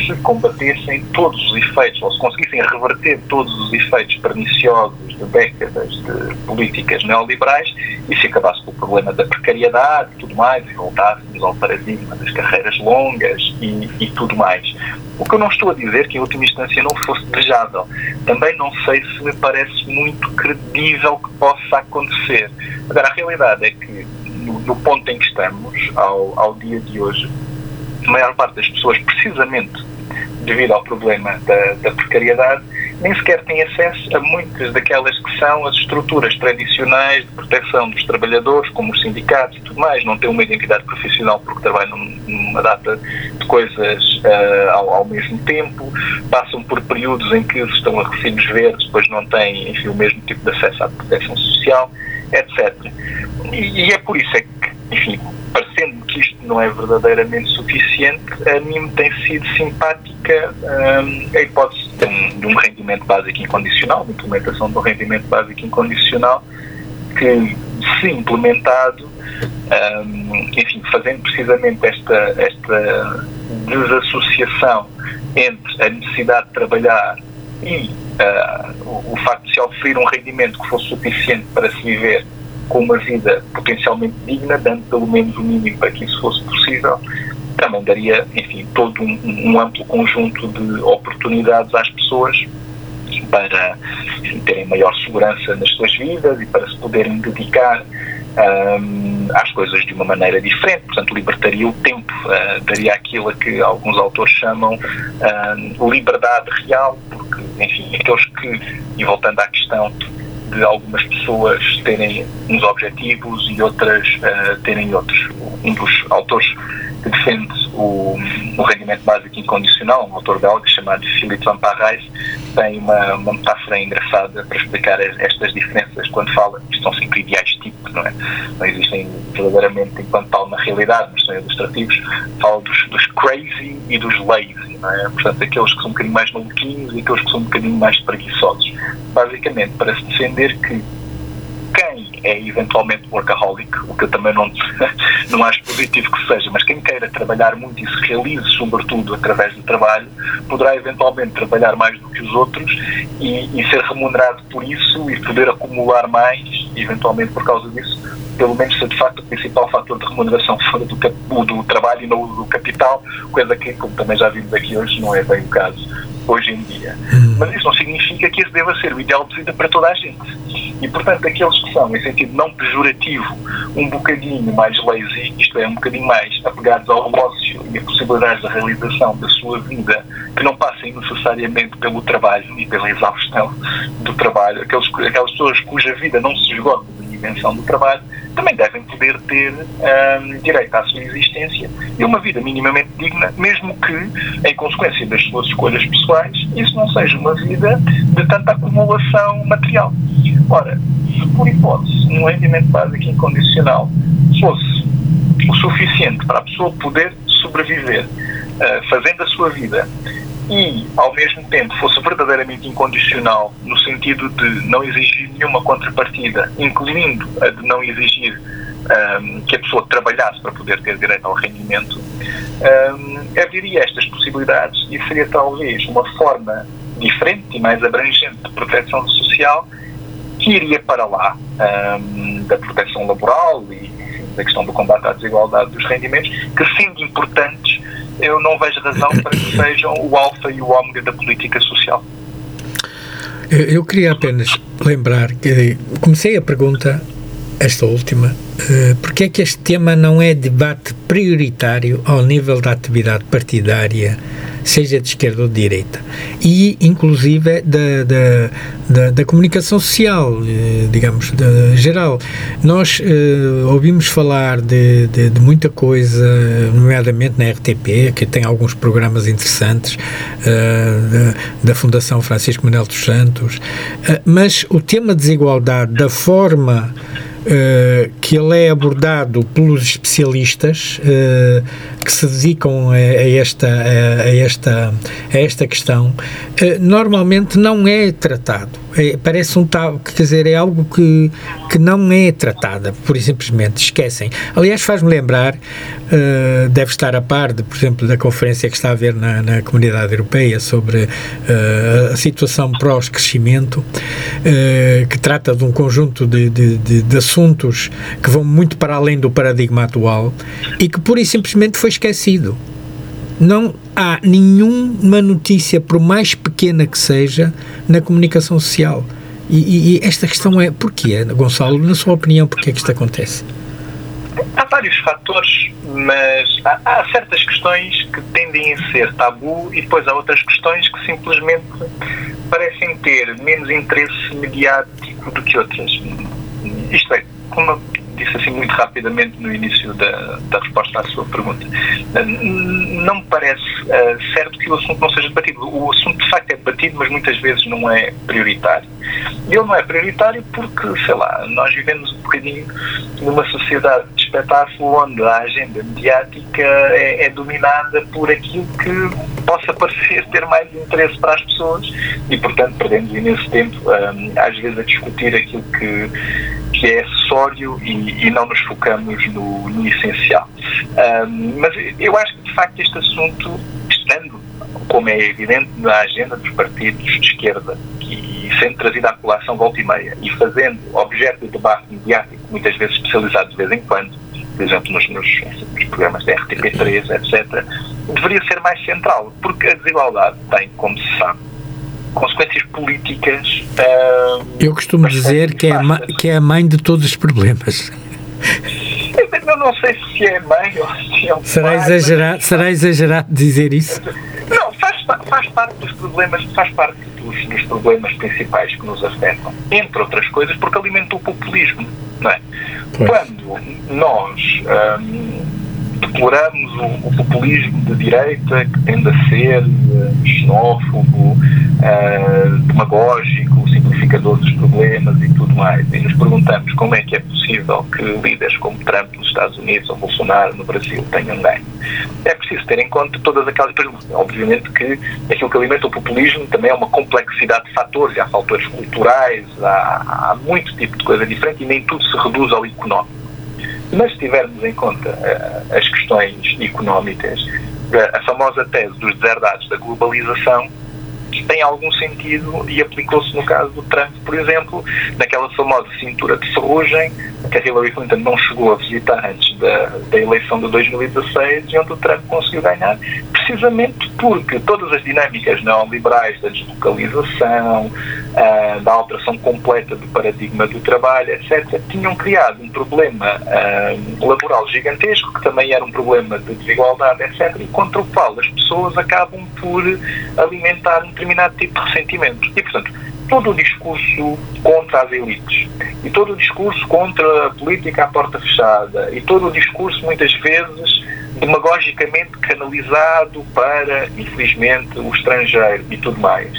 se combatessem todos os efeitos, ou se conseguissem reverter todos os efeitos perniciosos de décadas de políticas neoliberais e se acabasse com o problema da precariedade e tudo mais, e voltássemos ao paradigma das carreiras longas e, e tudo mais. O que eu não estou a dizer que, em última instância, não fosse desejável. Também não sei se me parece muito credível que possa acontecer. Agora, a realidade é que, no, no ponto em que estamos, ao, ao dia de hoje, a maior parte das pessoas, precisamente devido ao problema da, da precariedade, nem sequer tem acesso a muitas daquelas que são as estruturas tradicionais de proteção dos trabalhadores, como os sindicatos e tudo mais. Não têm uma identidade profissional porque trabalham numa data de coisas uh, ao, ao, mesmo tempo, passam por períodos em que estão a recibos verdes, depois não têm enfim, o mesmo tipo de acesso à proteção social, etc. E, e é por isso é que, enfim, parecendo que isto não é verdadeiramente suficiente, a mim me tem sido simpática um, a hipótese de um, de um, rendimento básico incondicional, de implementação de um rendimento básico incondicional, que, se implementado, um, enfim, fazendo precisamente esta, esta desassociação entre a necessidade de trabalhar e uh, o, facto de se oferecer um rendimento que fosse suficiente para se viver com uma vida potencialmente digna, dando pelo menos o mínimo para que isso fosse possível, também daria, enfim, todo um, um amplo conjunto de oportunidades às pessoas para enfim, terem maior segurança nas suas vidas e para se poderem dedicar um, às coisas de uma maneira diferente, portanto libertaria o tempo, uh, daria aquilo a que alguns autores chamam uh, liberdade real, porque, enfim, aqueles que, e voltando à questão de algumas pessoas terem uns objetivos e outras uh, terem outros. Um dos autores que defende o, o rendimento básico incondicional, um autor belga chamado Philippe Van Parijs, tem uma, uma metáfora engraçada para explicar estas diferenças quando fala, isto são sempre ideais tipo, não é? Não existem verdadeiramente enquanto tal na realidade, mas são ilustrativos, fala dos, dos crazy e dos lazy, não é? Portanto, aqueles que são um bocadinho mais maluquinhos e aqueles que são um bocadinho mais preguiçosos. Basicamente, para se defender que quem é eventualmente workaholic, o que eu também não, não acho positivo que seja, mas quem queira trabalhar muito e se realize, sobretudo através do trabalho, poderá eventualmente trabalhar mais do que os outros e, e ser remunerado por isso e poder acumular mais, eventualmente por causa disso, pelo menos se de facto o principal fator de remuneração for do, do trabalho e não do capital, coisa que, como também já vimos aqui hoje, não é bem o caso hoje em dia. Hum. Mas isso não significa que esse deva ser o ideal de vida para toda a gente. E, portanto, aqueles que são, em sentido não pejorativo, um bocadinho mais lazy, isto é, um bocadinho mais apegados ao ócio e a possibilidades de realização da sua vida, que não passem necessariamente pelo trabalho e pela exaustão do trabalho, aqueles, aquelas pessoas cuja vida não se esgota da dimensão do trabalho, também devem poder ter um, direito à sua existência e uma vida minimamente digna, mesmo que, em consequência das suas escolhas pessoais, isso não seja uma vida de tanta acumulação material. Ora, se por hipótese um rendimento básico incondicional fosse o suficiente para a pessoa poder sobreviver uh, fazendo a sua vida e, ao mesmo tempo, fosse verdadeiramente incondicional, no sentido de não exigir nenhuma contrapartida, incluindo a de não exigir um, que a pessoa trabalhasse para poder ter direito ao rendimento, um, estas possibilidades e seria talvez uma forma diferente e mais abrangente de proteção social que iria para lá um, da proteção laboral e da questão do combate à desigualdade dos rendimentos, que sendo importantes eu não vejo razão para que sejam o alfa e o ômega da política social. Eu queria apenas lembrar que comecei a pergunta, esta última, eh, porque é que este tema não é debate prioritário ao nível da atividade partidária seja de esquerda ou de direita, e inclusive da, da, da, da comunicação social, eh, digamos, geral. Nós uh, ouvimos falar de, de, de, muita coisa, nomeadamente na RTP, que tem alguns programas interessantes, uh, da, Fundação Francisco Manuel dos Santos, uh, mas o tema desigualdade, da forma Uh, que ele é abordado pelos especialistas uh, que se dedicam a, a esta, a, a, esta, a esta questão, uh, normalmente não é tratado. É, parece um tal, quer dizer, é algo que, que não é tratada, por simplesmente esquecem. Aliás, faz-me lembrar, deve estar a par, de, por exemplo, da conferência que está a haver na, na Comunidade Europeia sobre a situação pós-crescimento, que trata de um conjunto de, de, de, de assuntos que vão muito para além do paradigma atual e que pura e simplesmente foi esquecido. Não há nenhuma notícia, por mais pequena que seja, na comunicação social. E, e, e esta questão é porquê, Gonçalo, na sua opinião, porquê é que isto acontece? Há vários fatores, mas há, há, certas questões que tendem a ser tabu e depois há outras questões que simplesmente parecem ter menos interesse mediático do que outras. Isto é, como disse assim muito rapidamente no início da, da resposta à sua pergunta, não me parece uh, certo que o assunto não seja debatido. O assunto de facto é debatido, mas muitas vezes não é prioritário. Ele não é prioritário porque, sei lá, nós vivemos um bocadinho numa sociedade de espetáculo onde a agenda mediática é, é dominada por aquilo que possa parecer ter mais interesse para as pessoas e, portanto, perdemos imenso tempo, um, às vezes, a discutir aquilo que, que é acessório e, e não nos focamos no, no essencial. Um, mas eu acho que, de facto este assunto, estando, como é evidente, na agenda dos partidos de esquerda e sendo trazido à população volta e meia e fazendo objeto de debate mediático, muitas vezes especializado de vez em quando, por exemplo, nos, nos, nos programas da RTP3, etc., deveria ser mais central, porque a desigualdade tem, como se sabe, consequências políticas. Uh, Eu costumo dizer que é, a, que é a mãe de todos os problemas. Eu não sei se é mãe ou se é um será pai, exagerado, mas... Será exagerado dizer isso? Não, faz, faz parte dos problemas, faz parte dos, dos, problemas principais que nos afetam, entre outras coisas, porque alimenta o populismo, não é? Pois. Quando nós hum, deploramos o, o, populismo de direita, que tende a ser uh, xenófobo, uh, demagógico, simplificador dos problemas e tudo mais, e nos perguntamos como é que é possível que líderes como Trump nos Estados Unidos ou Bolsonaro no Brasil tenham ganho. É preciso ter em conta todas aquelas. Obviamente que aquilo que alimenta o populismo também é uma complexidade de fatores, há fatores culturais, há, há muito tipo de coisa diferente e nem tudo se reduz ao económico. Mas se tivermos em conta uh, as questões económicas, uh, a famosa tese dos deserdados da globalização tem algum sentido e aplicou-se no caso do Trump, por exemplo, naquela famosa cintura de ferrugem que a Hillary Clinton não chegou a visitar antes da, da eleição de 2016 e onde o Trump conseguiu ganhar, precisamente porque todas as dinâmicas neoliberais da deslocalização, uh, da alteração completa do paradigma do trabalho, etc., tinham criado um problema uh, laboral gigantesco, que também era um problema de desigualdade, etc., e contra o qual as pessoas acabam por alimentar um determinado tipo de ressentimento. E, portanto, todo o discurso contra as elites e todo o discurso contra a política à porta fechada e todo o discurso, muitas vezes, demagogicamente canalizado para, infelizmente, o estrangeiro e tudo mais.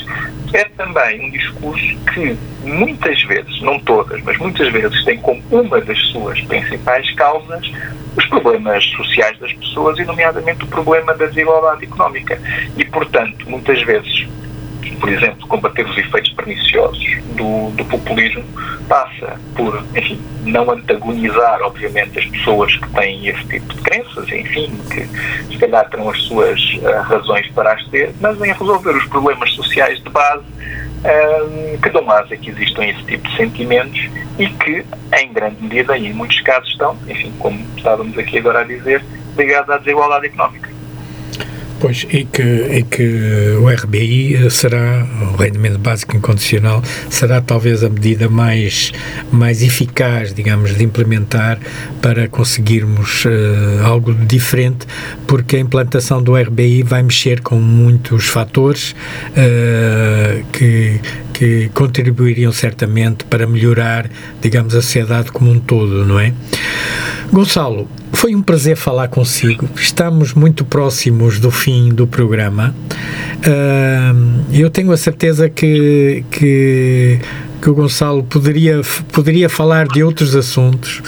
É também um discurso que muitas vezes, não todas, mas muitas vezes tem como uma das suas principais causas os problemas sociais das pessoas e, nomeadamente, o problema da desigualdade económica. E, portanto, muitas vezes por exemplo, combater os efeitos perniciosos do, do, populismo passa por, enfim, não antagonizar, obviamente, as pessoas que têm esse tipo de crenças, enfim, que se calhar terão as suas uh, razões para as ter, mas em resolver os problemas sociais de base uh, que dão asa que existam esse tipo de sentimentos e que, em grande medida e em muitos casos, estão, enfim, como estávamos aqui agora a dizer, ligados à desigualdade económica. Pois, e que, e que o RBI será, o rendimento básico incondicional, será talvez a medida mais, mais eficaz, digamos, de implementar para conseguirmos uh, algo diferente, porque a implantação do RBI vai mexer com muitos fatores uh, que, que contribuiriam certamente para melhorar, digamos, a sociedade como um todo, não é? Gonçalo, foi um prazer falar consigo. Estamos muito próximos do fim do programa. Uh, eu tenho a certeza que, que, que, o Gonçalo poderia, poderia falar de outros assuntos.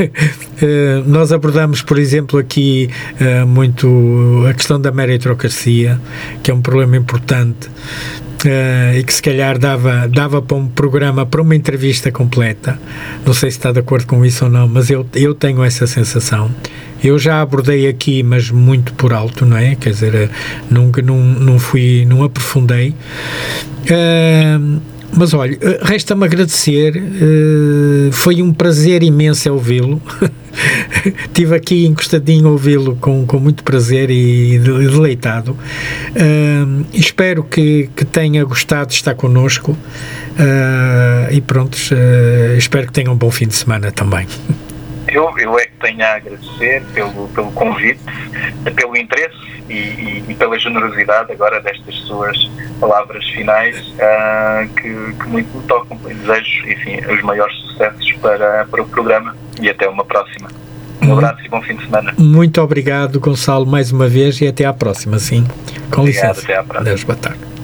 uh, nós abordamos, por exemplo, aqui uh, muito a questão da meritocracia, que é um problema importante uh, e que se calhar dava, dava para um programa, para uma entrevista completa. Não sei se está de acordo com isso ou não, mas eu, eu tenho essa sensação. Eu já abordei aqui, mas muito por alto, não é? Quer dizer, eh, nunca não, não fui, não aprofundei. Uh, mas olha, eh, resta-me agradecer, uh, foi um prazer imenso ouvi-lo. Estive aqui encostadinho a ouvi-lo com, com muito prazer e deleitado. Uh, espero que, que tenha gostado de estar connosco e pronto, espero que tenha um bom fim de semana também. Eu, eu é que tenho a agradecer pelo, pelo convite, pelo interesse e, e, e, pela generosidade agora destas suas palavras finais uh, que, que, muito me tocam. desejo, enfim, os maiores sucessos para, para o programa e até uma próxima. Um abraço e bom fim de semana. Muito obrigado, Gonçalo, mais uma vez e até à próxima, sim. Com obrigado, licença. Até à próxima. Deus, boa tarde.